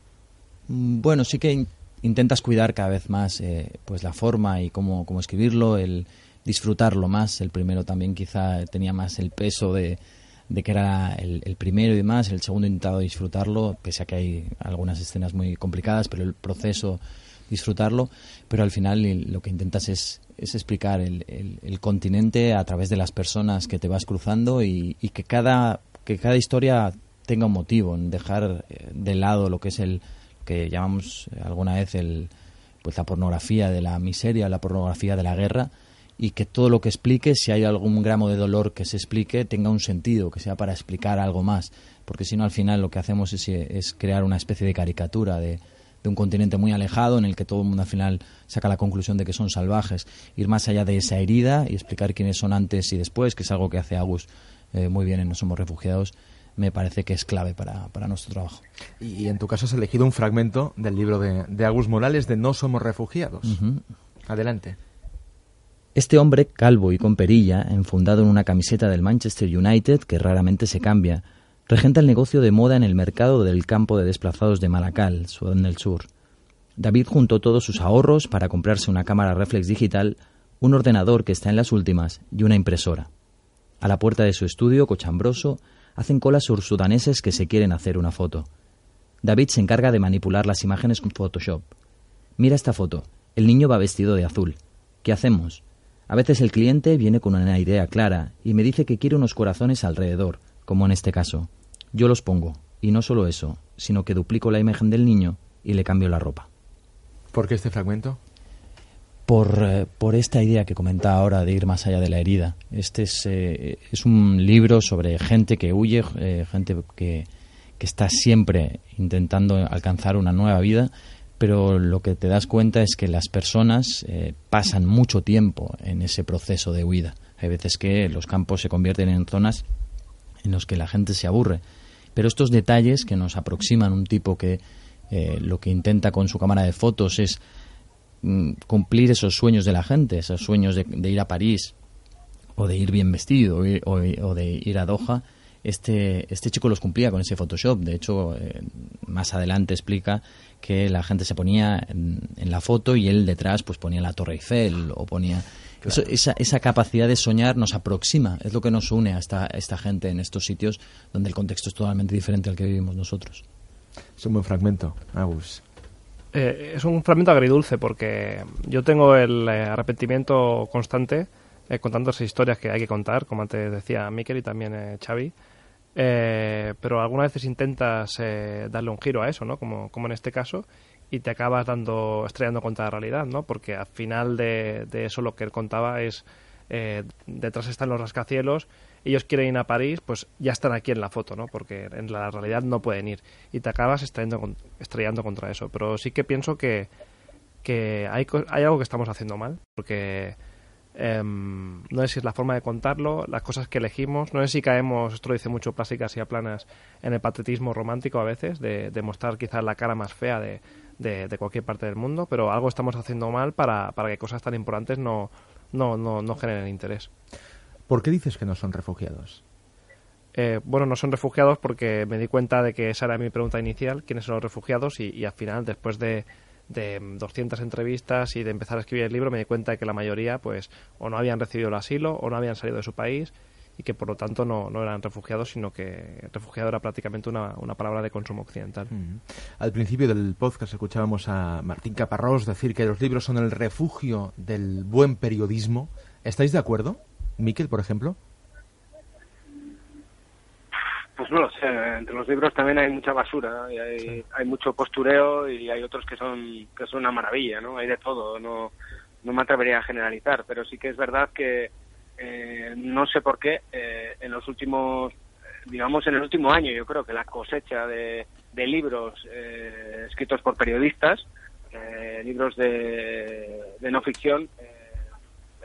Mm, bueno, sí que intentas cuidar cada vez más eh, pues la forma y cómo, cómo escribirlo, el disfrutarlo más. El primero también quizá tenía más el peso de, de que era el, el, primero y demás. El segundo he intentado disfrutarlo, pese a que hay algunas escenas muy complicadas, pero el proceso disfrutarlo. Pero al final lo que intentas es, es explicar el, el, continente a través de las personas que te vas cruzando y, que cada que cada historia tenga un motivo, en dejar eh, de lado lo que es el, que llamamos alguna vez el, pues la pornografía de la miseria, la pornografía de la guerra, y que todo lo que explique, si hay algún gramo de dolor que se explique, tenga un sentido, que sea para explicar algo más, porque si no al final lo que hacemos es, es crear una especie de caricatura de, de, un continente muy alejado en el que todo el mundo al final saca la conclusión de que son salvajes, ir más allá de esa herida y explicar quiénes son antes y después, que es algo que hace Agus eh, muy bien en No Somos Refugiados, me parece que es clave para, para nuestro trabajo. Y, en tu caso has elegido un fragmento del libro de, de Agus Morales de No somos refugiados. Adelante. Este hombre, calvo y con perilla, enfundado en una camiseta del Manchester United que raramente se cambia, regenta el negocio de moda en el mercado del campo de desplazados de Malacal, Sudán del Sur. David juntó todos sus ahorros para comprarse una cámara reflex digital, un ordenador que está en las últimas y una impresora. A la puerta de su estudio, cochambroso, hacen cola sursudaneses que se quieren hacer una foto. David se encarga de manipular las imágenes con Photoshop. Mira esta foto. El niño va vestido de azul. ¿Qué hacemos? A veces el cliente viene con una idea clara y me dice que quiere unos corazones alrededor, como en este caso. Yo los pongo, y no solo eso, sino que duplico la imagen del niño y le cambio la ropa. ¿Por qué este fragmento? por, eh, por, esta idea que comentaba ahora de ir más allá de la herida. Este es, eh, es un libro sobre gente que huye, eh, gente que, que, está siempre intentando alcanzar una nueva vida, pero lo que te das cuenta es que las personas pasan mucho tiempo en ese proceso de huida. Hay veces que los campos se convierten en zonas en los que la gente se aburre. Pero estos detalles que nos aproximan un tipo que lo que intenta con su cámara de fotos es Mm, cumplir esos sueños de la gente, esos sueños de, ir a París o de ir bien vestido o, de ir a Doha, este, este chico los cumplía con ese Photoshop. De hecho, eh, más adelante explica que la gente se ponía en, la foto y él detrás pues ponía la Torre Eiffel o ponía... esa, esa capacidad de soñar nos aproxima, es lo que nos une a esta, esta gente en estos sitios donde el contexto es totalmente diferente al que vivimos nosotros. Es un buen fragmento, Agus. Eh, es un fragmento agridulce porque yo tengo el eh, arrepentimiento constante eh, contando esas historias que hay que contar, como antes decía Miquel y también Xavi. pero algunas veces intentas darle un giro a eso, ¿no? Como, como en este caso, y te acabas dando estrellando contra la realidad, ¿no? Porque al final de, de eso lo que él contaba es detrás están los rascacielos ellos quieren ir a París, pues ya están aquí en la foto, ¿no? Porque en la realidad no pueden ir. Y te acabas estrellando, contra eso. Pero sí que pienso que, que hay, hay algo que estamos haciendo mal. Porque em, no sé si es la forma de contarlo, las cosas que elegimos. No sé si caemos, esto lo dice mucho Plásticas y a Planas, en el patetismo romántico a veces, de, de mostrar quizás la cara más fea de, de, de, cualquier parte del mundo. Pero algo estamos haciendo mal para, para que cosas tan importantes no, no, no, no generen interés. ¿Por qué dices que no son refugiados? Eh, bueno, no son refugiados porque me di cuenta de que esa era mi pregunta inicial, quiénes son los refugiados, y, al final, después de, de 200 entrevistas y de empezar a escribir el libro, me di cuenta de que la mayoría, pues, o no habían recibido el asilo, o no habían salido de su país, y que por lo tanto no, no eran refugiados, sino que refugiado era prácticamente una, una palabra de consumo occidental. Al principio del podcast escuchábamos a Martín Caparrós decir que los libros son el refugio del buen periodismo. ¿Estáis de acuerdo? Miquel, por ejemplo? Pues no lo sé, entre los libros también hay mucha basura, y hay, hay mucho postureo y hay otros que son, que son una maravilla, ¿no? Hay de todo, no, no me atrevería a generalizar, pero sí que es verdad que eh, no sé por qué eh, en los últimos, digamos en el último año, yo creo que la cosecha de, de libros eh, escritos por periodistas eh, libros de, de, no ficción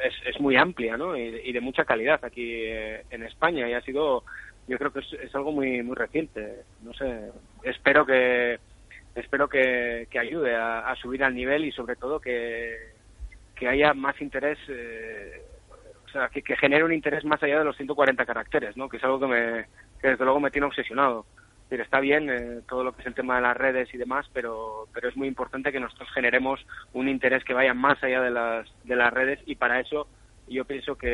es, es, muy amplia ¿no? y, de mucha calidad aquí en España y ha sido yo creo que es, algo muy muy reciente no sé espero que espero que, que ayude a, subir al nivel y sobre todo que, que haya más interés o que, genere un interés más allá de los 140 caracteres no que es algo que me que desde luego me tiene obsesionado. Está bien eh, todo lo que es el tema de las redes y demás, pero, pero es muy importante que nosotros generemos un interés que vaya más allá de las, de las redes y para eso yo pienso que,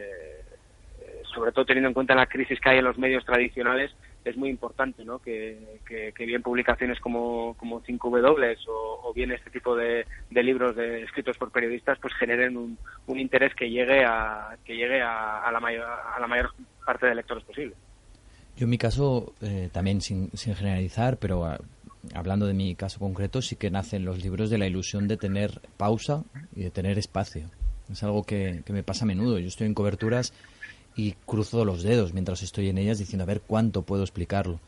eh, sobre todo teniendo en cuenta la crisis que hay en los medios tradicionales, es muy importante ¿no? que, que, bien publicaciones como, como 5W o, bien este tipo de, de libros de, escritos por periodistas pues generen un, un interés que llegue a, que llegue a, a, la mayor, a la mayor parte de lectores posible. Yo en mi caso, eh, también sin, generalizar, pero ah, hablando de mi caso concreto, sí que nacen los libros de la ilusión de tener pausa y de tener espacio. Es algo que, me pasa a menudo. Yo estoy en coberturas y cruzo los dedos mientras estoy en ellas diciendo a ver cuánto puedo explicarlo.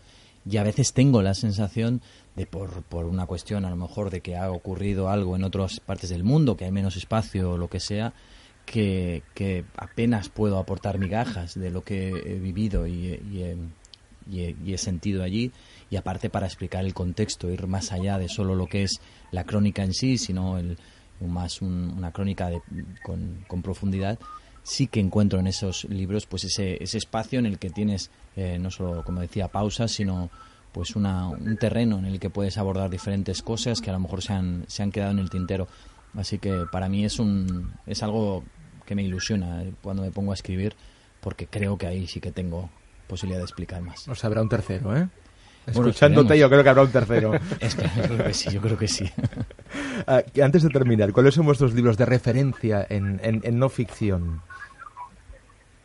Y a veces tengo la sensación de por, por una cuestión a lo mejor de que ha ocurrido algo en otras partes del mundo, que hay menos espacio o lo que sea, que, apenas puedo aportar migajas de lo que he vivido y, y, y he, sentido allí y aparte para explicar el contexto, ir más allá de solo lo que es la crónica en sí, sino el, más una crónica de, con, profundidad, sí que encuentro en esos libros pues ese, ese espacio en el que tienes eh, no solo, como decía, pausas, sino pues una, un terreno en el que puedes abordar diferentes cosas que a lo mejor se han, se han quedado en el tintero. Así que para mí es, un, es algo que me ilusiona eh, cuando me pongo a escribir porque creo que ahí sí que tengo posibilidad de explicar más. O sea, habrá un tercero, ¿eh? Escuchándote, yo creo que habrá un tercero. yo creo que sí, yo creo que sí. Ah, antes de terminar, ¿cuáles son vuestros libros de referencia en, en, no ficción?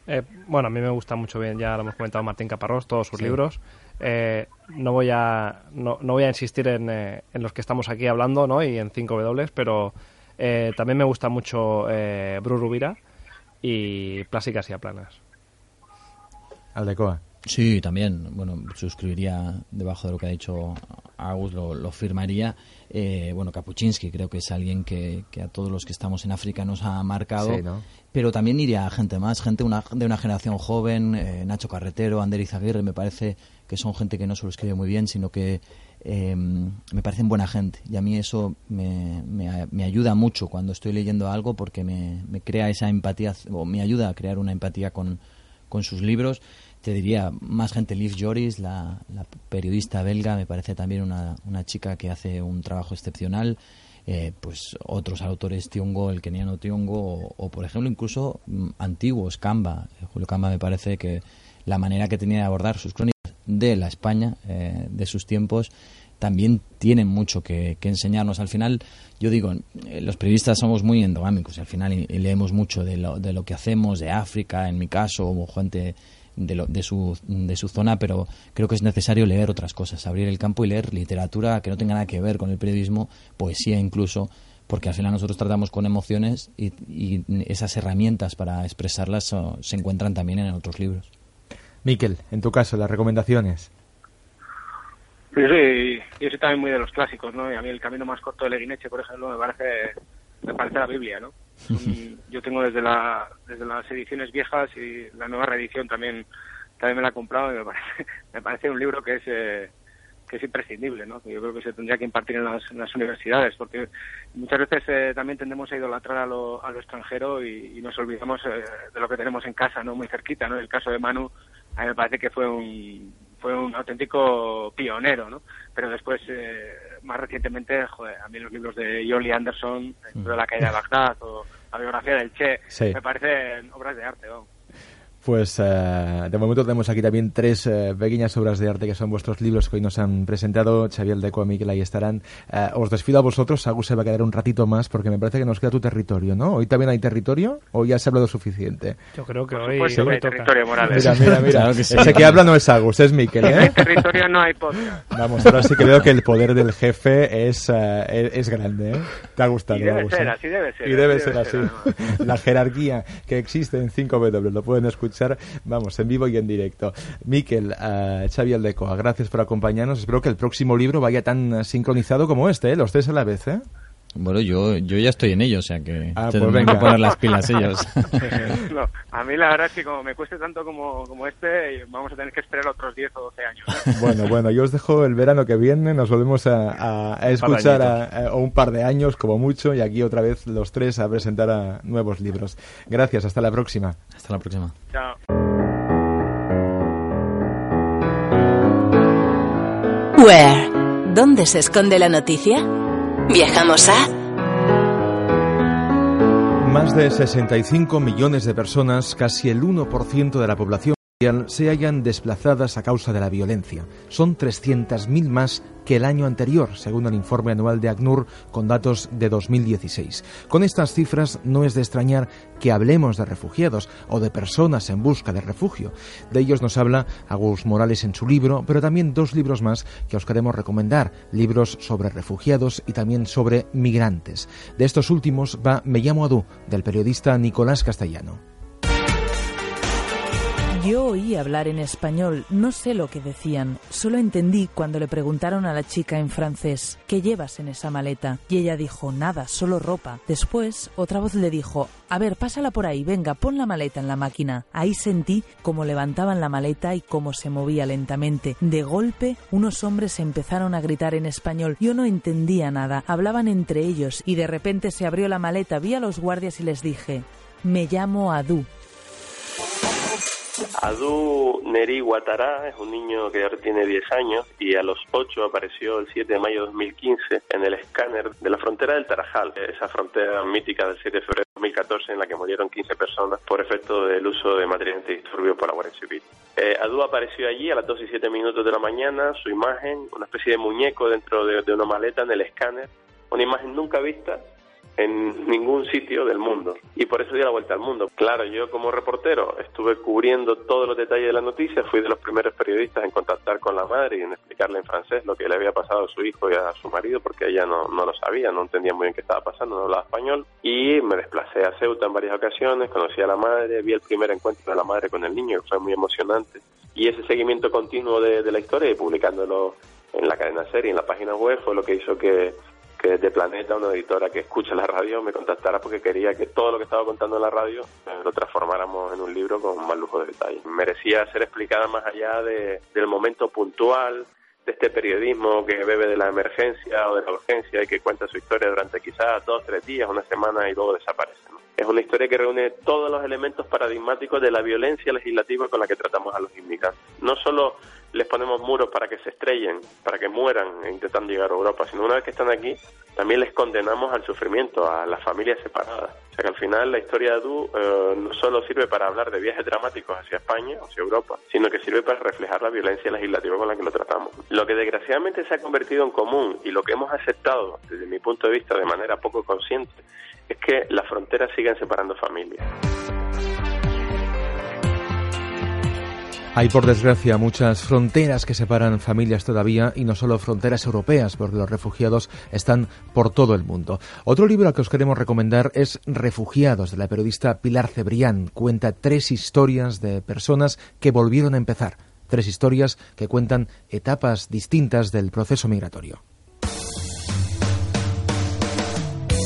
Eh, bueno, a mí me gusta mucho bien, ya lo hemos comentado Martín Caparrós, todos sus libros. Eh, no voy a no, no voy a insistir en, eh, en, los que estamos aquí hablando, ¿no? Y en 5W, pero también me gusta mucho eh, Bruce Rubira y Plásticas y Aplanas. Aldecoa. Sí, también. Bueno, suscribiría debajo de lo que ha dicho Agus, lo, firmaría. Eh, bueno, Kapuczynski creo que es alguien que, a todos los que estamos en África nos ha marcado. Pero también iría a gente más, gente una, de una generación joven, eh, Nacho Carretero, Ander Izaguirre, me parece que son gente que no solo escribe muy bien, sino que eh, me parecen buena gente. Y a mí eso me, me, ayuda mucho cuando estoy leyendo algo porque me, me crea esa empatía, o me ayuda a crear una empatía con, con sus libros te diría más gente, Liv Joris, la, periodista belga, me parece también una, una chica que hace un trabajo excepcional. Eh, pues otros autores Tiongo, el keniano Tiongo, o, por ejemplo incluso mm, antiguos, Camba. Eh, Julio Camba me parece que la manera que tenía de abordar sus crónicas de la España, eh, de sus tiempos, también tienen mucho que, enseñarnos. Al final, yo digo, los periodistas somos muy endogámicos, al final y, leemos mucho de lo, de lo que hacemos, de África, en mi caso, o gente de, de, su, de su zona, pero creo que es necesario leer otras cosas, abrir el campo y leer literatura que no tenga nada que ver con el periodismo, poesía incluso, porque al final nosotros tratamos con emociones y, esas herramientas para expresarlas se encuentran también en otros libros. Miquel, en tu caso, las recomendaciones. Yo soy, yo soy también muy de los clásicos, ¿no? Y a mí el camino más corto de Leguineche, por ejemplo, me parece, me parece la Biblia, ¿no? Yo tengo desde, la, desde las ediciones viejas y la nueva reedición también también me la he comprado y me parece, me parece un libro que es eh, que es imprescindible, ¿no? yo creo que se tendría que impartir en las, universidades, porque muchas veces eh, también tendemos a idolatrar a lo, a lo extranjero y, nos olvidamos eh, de lo que tenemos en casa, ¿no? Muy cerquita, ¿no? El caso de Manu, a mí me parece que fue un, fue un auténtico pionero, ¿no? Pero después, eh, más recientemente, joder, a mí los libros de Yoli Anderson, el de la caída de Bagdad o la biografía del Che, me parecen obras de arte, ¿no? Pues eh, de momento tenemos aquí también tres eh, pequeñas obras de arte que son vuestros libros que hoy nos han presentado. Xavier Deco, Miguel, ahí estarán. Eh, os desfido a vosotros. Agus se va a quedar un ratito más porque me parece que nos queda tu territorio, ¿no? ¿Hoy también hay territorio o ya se ha hablado suficiente? Yo creo que hoy sí, hay territorio, Morales. Mira, mira, mira. Ese que habla no es Agus, es Miquel, ¿eh? territorio no hay podcast. Vamos, ahora sí veo que el poder del jefe es, es, grande, ¿eh? Te ha gustado, y debe ser, así debe ser. Y debe, ser, así. La jerarquía que existe en 5W, lo pueden escuchar vamos, en vivo y en directo. Miquel, uh, Xavi Aldecoa, gracias por acompañarnos. Espero que el próximo libro vaya tan sincronizado como este, ¿eh? los tres a la vez, ¿eh? Bueno, yo, yo ya estoy en ello, o sea que Ah, pues tendrán venga. que poner las pilas ellos. No, a mí la verdad es que como me cueste tanto como, como este, vamos a tener que esperar otros 10 o 12 años. ¿eh? Bueno, bueno, yo os dejo el verano que viene, nos volvemos a, escuchar a, un par de años como mucho y aquí otra vez los tres a presentar a nuevos libros. Gracias, hasta la próxima. Hasta la próxima. Chao. Where? ¿Dónde se esconde la noticia? Viajamos a Más de 65 millones de personas, casi el 1% de la población se hallan desplazadas a causa de la violencia. Son 300.000 más que el año anterior, según el informe anual de ACNUR con datos de 2016. Con estas cifras no es de extrañar que hablemos de refugiados o de personas en busca de refugio. De ellos nos habla Agus Morales en su libro, pero también dos libros más que os queremos recomendar, libros sobre refugiados y también sobre migrantes. De estos últimos va Me llamo Adu, del periodista Nicolás Castellano. Yo oí hablar en español, no sé lo que decían, solo entendí cuando le preguntaron a la chica en francés, ¿qué llevas en esa maleta? Y ella dijo, nada, solo ropa. Después, otra voz le dijo, a ver, pásala por ahí, venga, pon la maleta en la máquina. Ahí sentí cómo levantaban la maleta y cómo se movía lentamente. De golpe, unos hombres empezaron a gritar en español. Yo no entendía nada, hablaban entre ellos y de repente se abrió la maleta, vi a los guardias y les dije, me llamo Adu. Adu Neri Guatará es un niño que ahora tiene 10 años y a los 8 apareció el 7 de mayo de 2015 en el escáner de la frontera del Tarajal, esa frontera mítica del 7 de febrero de 2014 en la que murieron 15 personas por efecto del uso de material antidisturbios por la Guardia Civil. Eh, Adu apareció allí a las 2 y 7 minutos de la mañana, su imagen, una especie de muñeco dentro de, de una maleta en el escáner, una imagen nunca vista en ningún sitio del mundo. Y por eso dio la vuelta al mundo. Claro, yo como reportero estuve cubriendo todos los detalles de la noticia, fui de los primeros periodistas en contactar con la madre y en explicarle en francés lo que le había pasado a su hijo y a su marido porque ella no, no lo sabía, no entendía muy bien qué estaba pasando, no hablaba español. Y me desplacé a Ceuta en varias ocasiones, conocí a la madre, vi el primer encuentro de la madre con el niño que fue muy emocionante. Y ese seguimiento continuo de la historia y publicándolo en la cadena serie, en la página web, fue lo que hizo que que desde Planeta, una editora que escucha la radio, me contactara porque quería que todo lo que estaba contando en la radio eh, lo transformáramos en un libro con más lujo de detalle. Merecía ser explicada más allá de, del momento puntual, de este periodismo que bebe de la emergencia o de la urgencia y que cuenta su historia durante quizás dos, tres días, una semana y luego desaparece. ¿no? Es una historia que reúne todos los elementos paradigmáticos de la violencia legislativa con la que tratamos a los inmigrantes. No solo les ponemos muros para que se estrellen, para que mueran intentando llegar a Europa, sino una vez que están aquí, también les condenamos al sufrimiento, a las familias separadas. O sea que al final la historia de Adu eh, no solo sirve para hablar de viajes dramáticos hacia España, hacia Europa, sino que sirve para reflejar la violencia legislativa con la que lo tratamos. Lo que desgraciadamente se ha convertido en común y lo que hemos aceptado desde mi punto de vista de manera poco consciente es que las fronteras siguen separando familias. Hay, por desgracia, muchas fronteras que separan familias todavía y no solo fronteras europeas, porque los refugiados están por todo el mundo. Otro libro que os queremos recomendar es Refugiados, de la periodista Pilar Cebrián. Cuenta tres historias de personas que volvieron a empezar. Tres historias que cuentan etapas distintas del proceso migratorio.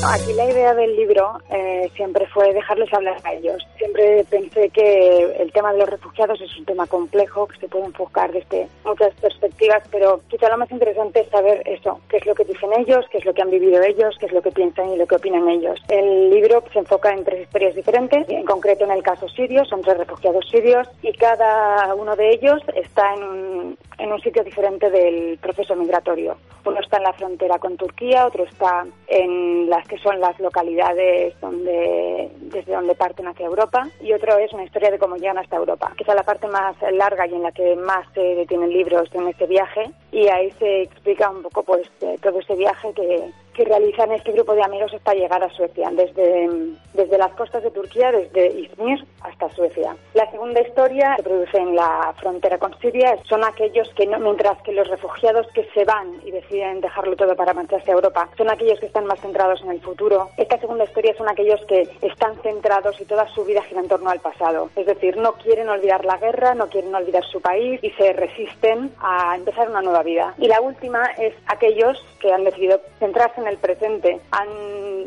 Aquí la idea del libro eh, siempre fue dejarles hablar a ellos. Siempre pensé que el tema de los refugiados es un tema complejo, que se puede enfocar desde muchas perspectivas, pero quizá lo más interesante es saber eso, qué es lo que dicen ellos, qué es lo que han vivido ellos, qué es lo que piensan y lo que opinan ellos. El libro se enfoca en tres historias diferentes, en concreto en el caso sirio, son tres refugiados sirios y cada uno de ellos está en un, en un sitio diferente del proceso migratorio. Uno está en la frontera con Turquía, otro está en las que son las localidades donde, desde donde parten hacia Europa, y otro es una historia de cómo llegan hasta Europa. Quizá la parte más larga y en la que más se detienen libros en este viaje, y ahí se explica un poco pues eh, todo ese viaje que, que realizan este grupo de amigos hasta llegar a Suecia, desde, desde las costas de Turquía, desde Izmir hasta Suecia. La segunda historia se produce en la frontera con Siria, son aquellos que, no, mientras que los refugiados que se van y deciden dejarlo todo para marcharse a Europa, son aquellos que están más centrados en el futuro. Esta segunda historia son aquellos que están centrados y toda su vida gira en torno al pasado. Es decir, no quieren olvidar la guerra, no quieren olvidar su país y se resisten a empezar una nueva nueva vida. Y la última es aquellos que han decidido centrarse en el presente, han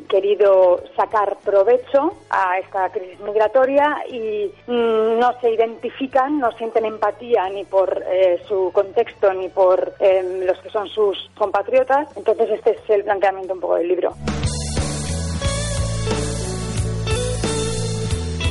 querido sacar provecho a esta crisis migratoria y mm, no se identifican, no sienten empatía ni por eh, su contexto ni por em, los que son sus compatriotas. Entonces este es el planteamiento un poco del libro.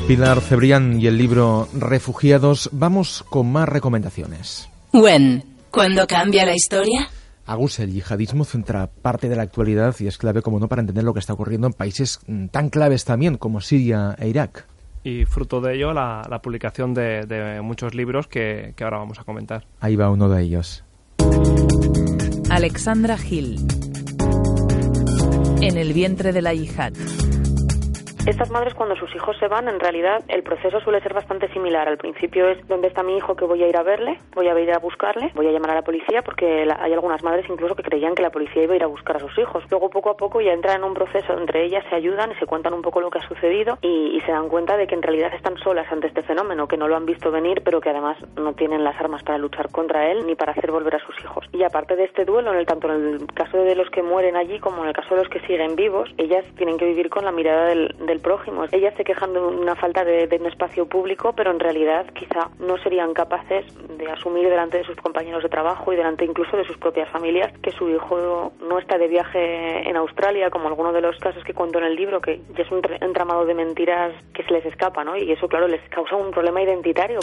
Pilar Cebrián y el libro Refugiados. Vamos con más recomendaciones. When, ¿cuándo cambia la historia? Agus, el yihadismo centra parte de la actualidad y es clave, como no, para entender lo que está ocurriendo en países mm, tan claves también como Siria e Irak. Y fruto de ello, la, la publicación de, de, muchos libros que, que ahora vamos a comentar. Ahí va uno de ellos. Alexandra Gil. En el vientre de la yihad. Estas madres cuando sus hijos se van, en realidad el proceso suele ser bastante similar. Al principio es dónde está mi hijo que voy a ir a verle, voy a ir a buscarle, voy a llamar a la policía porque hay algunas madres incluso que creían que la policía iba a ir a buscar a sus hijos. Luego poco a poco ya entran en un proceso entre ellas, se ayudan y se cuentan un poco lo que ha sucedido y, se dan cuenta de que en realidad están solas ante este fenómeno, que no lo han visto venir pero que además no tienen las armas para luchar contra él ni para hacer volver a sus hijos. Y aparte de este duelo, en el, tanto en el caso de los que mueren allí como en el caso de los que siguen vivos, ellas tienen que vivir con la mirada del prójimo. Ellas se quejan de una falta de, un espacio público, pero en realidad quizá no serían capaces de asumir delante de sus compañeros de trabajo y delante incluso de sus propias familias que su hijo no está de viaje en Australia, como algunos de los casos que cuento en el libro, que ya es un entramado de mentiras que se les escapa, ¿no? Y eso, claro, les causa un problema identitario.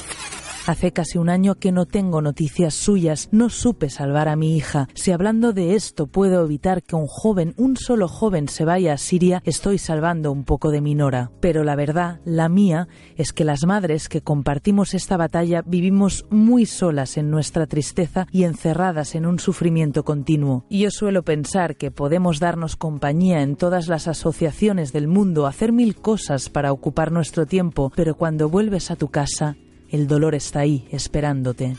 Hace casi un año que no tengo noticias suyas, no supe salvar a mi hija. Si hablando de esto puedo evitar que un joven, un solo joven, se vaya a Siria, estoy salvando un poco de mi nora. Pero la verdad, la mía, es que las madres que compartimos esta batalla vivimos muy solas en nuestra tristeza y encerradas en un sufrimiento continuo. Yo suelo pensar que podemos darnos compañía en todas las asociaciones del mundo, hacer mil cosas para ocupar nuestro tiempo, pero cuando vuelves a tu casa, el dolor está ahí, esperándote.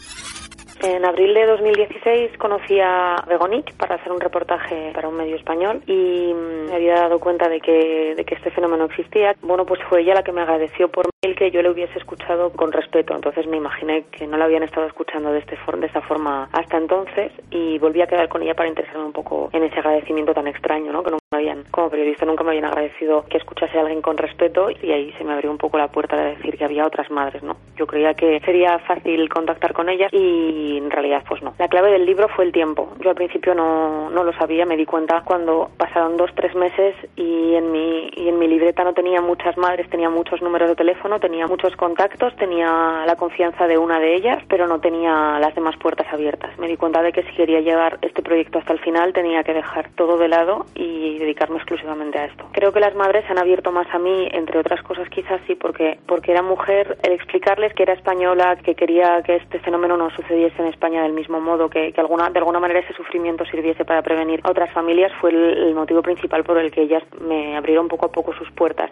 En abril de 2016 conocí a Begonic para hacer un reportaje para un medio español y me había dado cuenta de que, de que este fenómeno existía. Bueno, pues fue ella la que me agradeció por mail que yo le hubiese escuchado con respeto. Entonces me imaginé que no la habían estado escuchando de, este de esta forma hasta entonces y volví a quedar con ella para interesarme un poco en ese agradecimiento tan extraño, ¿no? Que nunca me habían, como periodista, nunca me habían agradecido que escuchase a alguien con respeto y ahí se me abrió un poco la puerta de decir que había otras madres, ¿no? Yo creía que sería fácil contactar con ellas y en realidad pues no. La clave del libro fue el tiempo. Yo al principio no, no lo sabía, me di cuenta cuando pasaron dos, tres meses y en mi, y en mi libreta no tenía muchas madres, tenía muchos números de teléfono, tenía muchos contactos, tenía la confianza de una de ellas, pero no tenía las demás puertas abiertas. Me di cuenta de que si quería llevar este proyecto hasta el final tenía que dejar todo de lado y dedicarme exclusivamente a esto. Creo que las madres se han abierto más a mí, entre otras cosas quizás sí, porque, porque era mujer, el explicarles que era española, que quería que este fenómeno no sucediese en España del mismo modo, que, alguna, de alguna manera ese sufrimiento sirviese para prevenir a otras familias, fue el, el motivo principal por el que ellas me abrieron poco a poco sus puertas.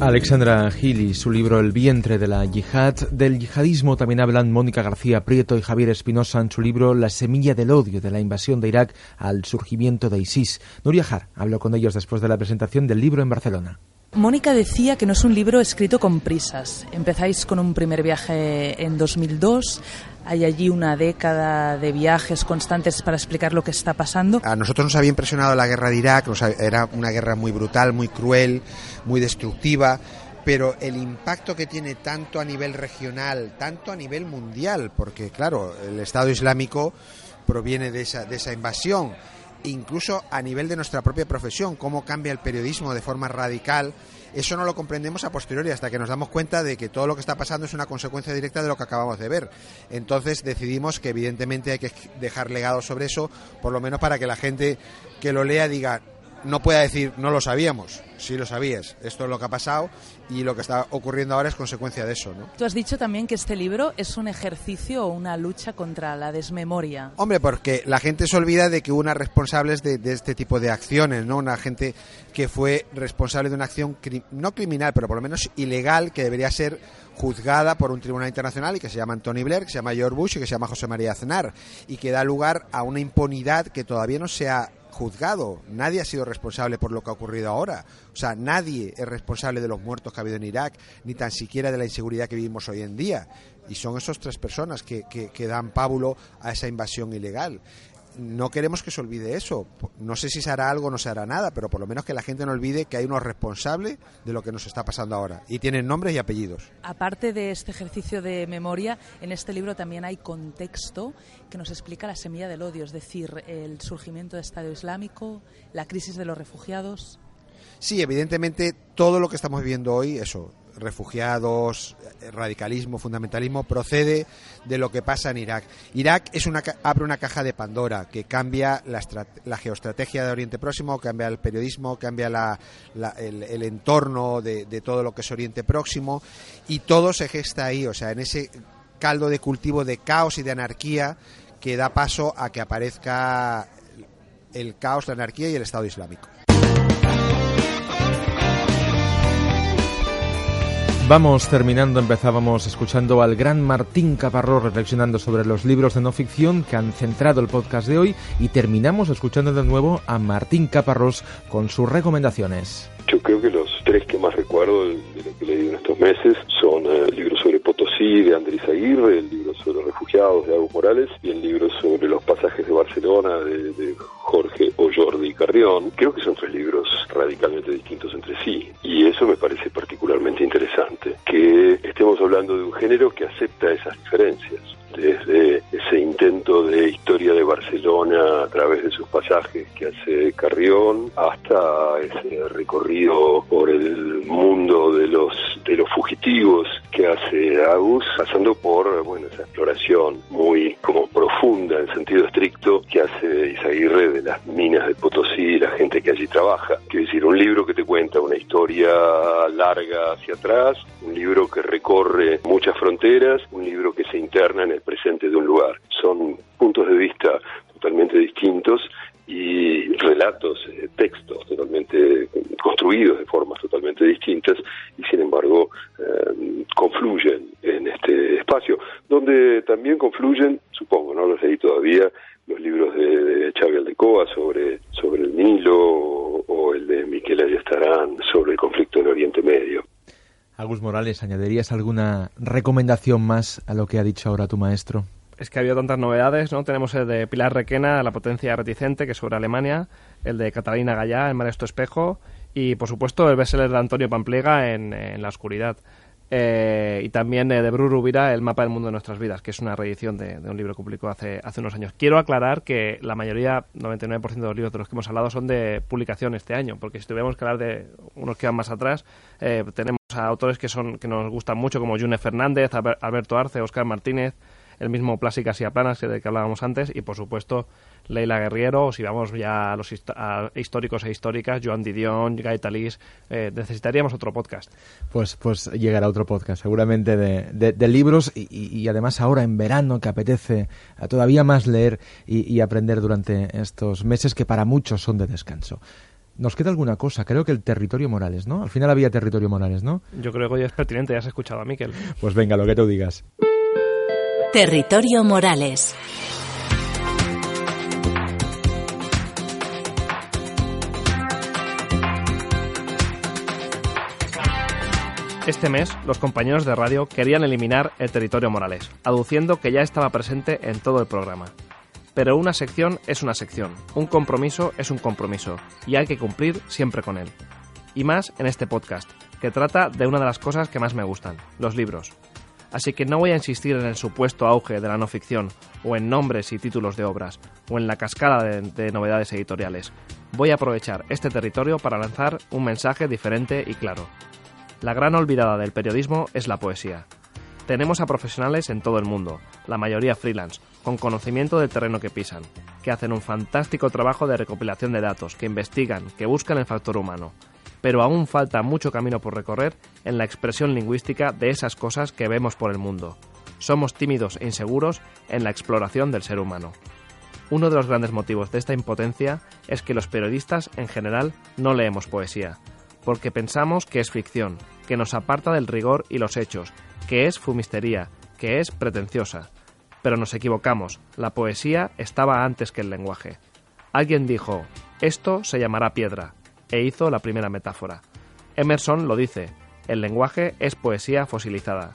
Alexandra Gil y su libro El vientre de la yihad. Del yihadismo también hablan Mónica García Prieto y Javier Espinosa en su libro La semilla del odio de la invasión de Irak al surgimiento de ISIS. Nuria Jar habló con ellos después de la presentación del libro en Barcelona. Mónica decía que no es un libro escrito con prisas. Empezáis con un primer viaje en 2002. Hay allí una década de viajes constantes para explicar lo que está pasando. A nosotros nos había impresionado la guerra de Irak, era una guerra muy brutal, muy cruel, muy destructiva, pero el impacto que tiene tanto a nivel regional, tanto a nivel mundial, porque claro, el Estado Islámico proviene de esa, de esa invasión incluso a nivel de nuestra propia profesión, cómo cambia el periodismo de forma radical. Eso no lo comprendemos a posteriori hasta que nos damos cuenta de que todo lo que está pasando es una consecuencia directa de lo que acabamos de ver. Entonces decidimos que evidentemente hay que dejar legado sobre eso, por lo menos para que la gente que lo lea diga, no pueda decir no lo sabíamos, sí lo sabías, esto es lo que ha pasado y lo que está ocurriendo ahora es consecuencia de eso. ¿no? Tú has dicho también que este libro es un ejercicio o una lucha contra la desmemoria. Hombre, porque la gente se olvida de que hubo unas responsables de, de este tipo de acciones, ¿no? Una gente que fue responsable de una acción cri no criminal, pero por lo menos ilegal, que debería ser juzgada por un tribunal internacional y que se llama Tony Blair, que se llama George Bush y que se llama José María Aznar y que da lugar a una impunidad que todavía no se ha juzgado, nadie ha sido responsable por lo que ha ocurrido ahora. O sea, nadie es responsable de los muertos que ha habido en Irak, ni tan siquiera de la inseguridad que vivimos hoy en día. Y son esas tres personas que, que, que dan pábulo a esa invasión ilegal no queremos que se olvide eso. No sé si se hará algo o no se hará nada, pero por lo menos que la gente no olvide que hay unos responsables de lo que nos está pasando ahora. Y tienen nombres y apellidos. Aparte de este ejercicio de memoria, en este libro también hay contexto que nos explica la semilla del odio, es decir, el surgimiento del Estado Islámico, la crisis de los refugiados. Sí, evidentemente todo lo que estamos viviendo hoy, eso, refugiados, radicalismo, fundamentalismo, procede de lo que pasa en Irak. Irak es una, abre una caja de Pandora que cambia la, geoestrategia de Oriente Próximo, cambia el periodismo, cambia el, entorno de, de todo lo que es Oriente Próximo y todo se gesta ahí, o sea, en ese caldo de cultivo de caos y de anarquía que da paso a que aparezca el caos, la anarquía y el Estado Islámico. Vamos terminando, empezábamos escuchando al gran Martín Caparrós reflexionando sobre los libros de no ficción que han centrado el podcast de hoy y terminamos escuchando de nuevo a Martín Caparrós con sus recomendaciones. Yo creo que los tres que más recuerdo de lo que he leído en estos meses son eh, el libro sobre Potosí de Andrés Aguirre, el libro sobre refugiados de Agus Morales y el libro sobre los pasajes de Barcelona de, Jorge Jordi Carrión. Creo que son tres libros radicalmente distintos entre sí y eso me parece particularmente interesante, que estemos hablando de un género que acepta esas diferencias desde ese intento de historia de Barcelona a través de sus pasajes que hace Carrión hasta ese recorrido por el mundo de los de los fugitivos que hace Agus, pasando por bueno esa exploración muy como profunda en sentido estricto que hace Isaguirre de las minas de Potosí y la gente que allí trabaja. Quiero decir, un libro que te cuenta una historia larga hacia atrás, un libro que recorre muchas fronteras, un libro que se interna en el presente de un lugar. Son puntos de vista totalmente distintos y relatos, eh, textos totalmente construidos de formas totalmente distintas y sin embargo eh, confluyen en este espacio, donde también confluyen, supongo, no los leí todavía, los libros de, de Xavi Aldecoa sobre, sobre el Nilo o, el de Miquel Ayestarán sobre el conflicto en Oriente Medio. Agus Morales, ¿añadirías alguna recomendación más a lo que ha dicho ahora tu maestro? Es que ha habido tantas novedades, ¿no? Tenemos el de Pilar Requena, La potencia reticente, que es sobre Alemania, el de Catalina Gallá, El maestro espejo, y por supuesto el bestseller de Antonio Pampliega en, en La oscuridad. Eh, y también eh, de Bru Rubira, El mapa del mundo de nuestras vidas, que es una reedición de, un libro que publicó hace, hace unos años. Quiero aclarar que la mayoría, 99% de los libros de los que hemos hablado, son de publicación este año, porque si tuviéramos que hablar de unos que van más atrás, eh, tenemos a autores que, son, que nos gustan mucho, como June Fernández, Alberto Arce, Oscar Martínez, el mismo Plásicas y Aplanas, de que hablábamos antes, y por supuesto Leila Guerriero, o si vamos ya a los a históricos e históricas, Joan Didion, Guy Talís, eh, necesitaríamos otro podcast. Pues, pues llegará otro podcast, seguramente de, de, de libros y, y, además ahora en verano que apetece todavía más leer y, y aprender durante estos meses que para muchos son de descanso. Nos queda alguna cosa, creo que el territorio Morales, ¿no? Al final había territorio Morales, ¿no? Yo creo que hoy es pertinente, ya has escuchado a Miquel. Pues venga, lo que tú digas. Territorio Morales. Este mes, los compañeros de radio querían eliminar el territorio Morales, aduciendo que ya estaba presente en todo el programa. Pero una sección es una sección, un compromiso es un compromiso, y hay que cumplir siempre con él. Y más en este podcast, que trata de una de las cosas que más me gustan, los libros. Así que no voy a insistir en el supuesto auge de la no ficción, o en nombres y títulos de obras, o en la cascada de, de novedades editoriales. Voy a aprovechar este territorio para lanzar un mensaje diferente y claro. La gran olvidada del periodismo es la poesía. Tenemos a profesionales en todo el mundo, la mayoría freelance, con conocimiento del terreno que pisan, que hacen un fantástico trabajo de recopilación de datos, que investigan, que buscan el factor humano. Pero aún falta mucho camino por recorrer en la expresión lingüística de esas cosas que vemos por el mundo. Somos tímidos e inseguros en la exploración del ser humano. Uno de los grandes motivos de esta impotencia es que los periodistas en general no leemos poesía, porque pensamos que es ficción, que nos aparta del rigor y los hechos, que es fumistería, que es pretenciosa. Pero nos equivocamos, la poesía estaba antes que el lenguaje. Alguien dijo, esto se llamará piedra, e hizo la primera metáfora. Emerson lo dice, el lenguaje es poesía fosilizada.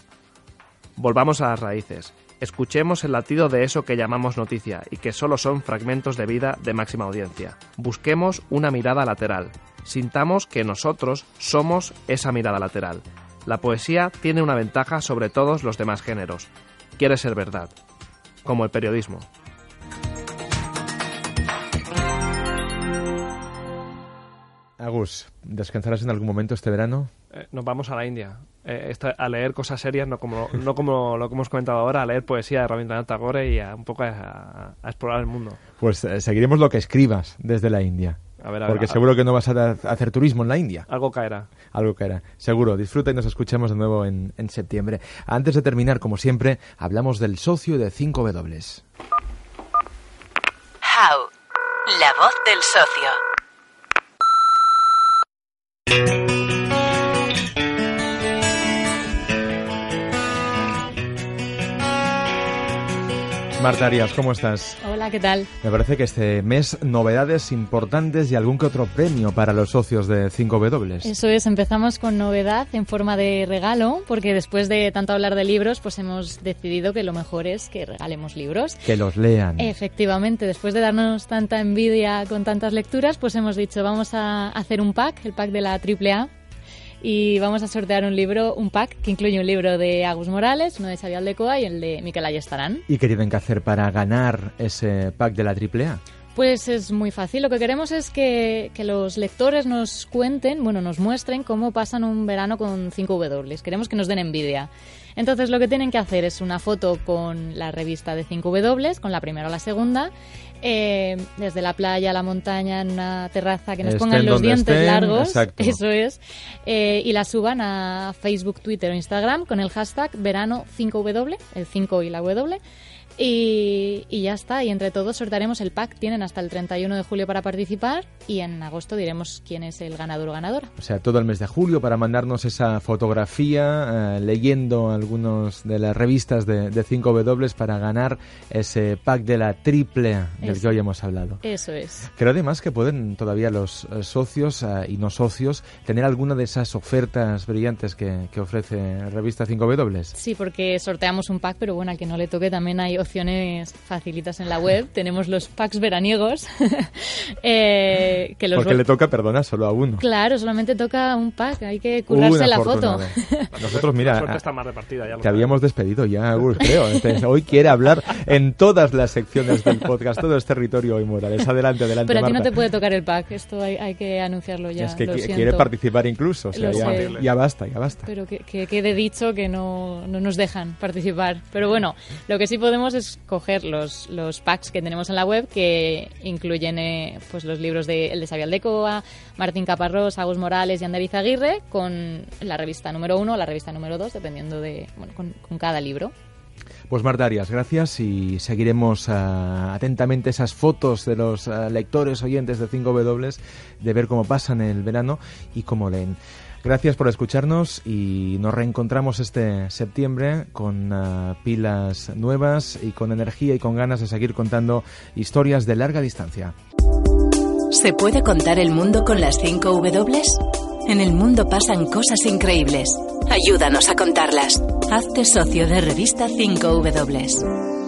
Volvamos a las raíces. Escuchemos el latido de eso que llamamos noticia y que solo son fragmentos de vida de máxima audiencia. Busquemos una mirada lateral. Sintamos que nosotros somos esa mirada lateral. La poesía tiene una ventaja sobre todos los demás géneros. Quiere ser verdad. Como el periodismo. Agus, ¿descansarás en algún momento este verano? Eh, nos vamos a la India. Eh, esta- a leer cosas serias, no como, no como lo que hemos comentado ahora, a leer poesía de Rabindranath Tagore y a, un poco a, a explorar el mundo. Pues eh, seguiremos lo que escribas desde la India. A ver, a ver, Porque a- seguro que no vas a hacer turismo en la India. Algo caerá. Algo que era. Seguro. Disfruta y nos escuchamos de nuevo en, en septiembre. Antes de terminar, como siempre, hablamos del socio de 5W. How. La voz del socio. thank you Marta Arias, ¿cómo estás? Hola, ¿qué tal? Me parece que este mes novedades importantes y algún que otro premio para los socios de 5W. Eso es, empezamos con novedad en forma de regalo, porque después de tanto hablar de libros, pues hemos decidido que lo mejor es que regalemos libros. Que los lean. Efectivamente, después de darnos tanta envidia con tantas lecturas, pues hemos dicho, vamos a hacer un pack, el pack de la AAA, y vamos a sortear un libro, un pack que incluye un libro de Agus Morales, uno de Xavier Aldecoa y el de Miquel Ayestarán. ¿Y qué tienen que hacer para ganar ese pack de la AAA? Pues es muy fácil. Lo que queremos es que, que los lectores nos cuenten, bueno, nos muestren cómo pasan un verano con 5W. Queremos que nos den envidia. Entonces lo que tienen que hacer es una foto con la revista de 5W, con la primera o la segunda, eh, desde la playa a la montaña, en una terraza, que nos Estén pongan los dientes estén, largos, exacto. eso es, eh, y la suban a Facebook, Twitter o Instagram con el hashtag verano 5W, el 5 y la W. Y, y ya está, y entre todos sortearemos el pack. Tienen hasta el 31 de julio para participar y en agosto diremos quién es el ganador o ganadora. O sea, todo el mes de julio para mandarnos esa fotografía eh, leyendo algunos de las revistas de, de 5W para ganar ese pack de la triple del Eso. que hoy hemos hablado. Eso es. Creo además que pueden todavía los eh, socios eh, y no socios tener alguna de esas ofertas brillantes que, que ofrece Revista 5W. Sí, porque sorteamos un pack, pero bueno, al que no le toque también hay opciones facilitas en la web. Tenemos los packs veraniegos. eh, que los Porque le toca, perdona, solo a uno. Claro, solamente toca un pack, hay que currarse Una la foto. Nosotros, mira, La está más repartida, ya te sabes. habíamos despedido ya, creo. Entonces, hoy quiere hablar en todas las secciones del podcast. Todo es territorio hoy, Morales. Adelante, adelante, Pero a ti no te puede tocar el pack, esto hay, hay que anunciarlo ya. Es que qui- siento. quiere participar incluso. O sea, ya, ya basta, ya basta. Pero que, que quede dicho que no, no nos dejan participar. Pero bueno, lo que sí podemos es coger los, los packs que tenemos en la web que incluyen eh, pues los libros de el de Xavier Aldecoa, Martín Caparrós, Agus Morales y Ander Izaguirre con la revista número uno o la revista número dos, dependiendo de, bueno, con, con cada libro. Pues Marta Arias, gracias y seguiremos ah, atentamente esas fotos de los ah, lectores oyentes de 5W de ver cómo pasan el verano y cómo leen. Gracias por escucharnos y nos reencontramos este septiembre con ah, pilas nuevas y con energía y con ganas de seguir contando historias de larga distancia. ¿Se puede contar el mundo con las 5 W? En el mundo pasan cosas increíbles. Ayúdanos a contarlas. Hazte socio de revista 5 W.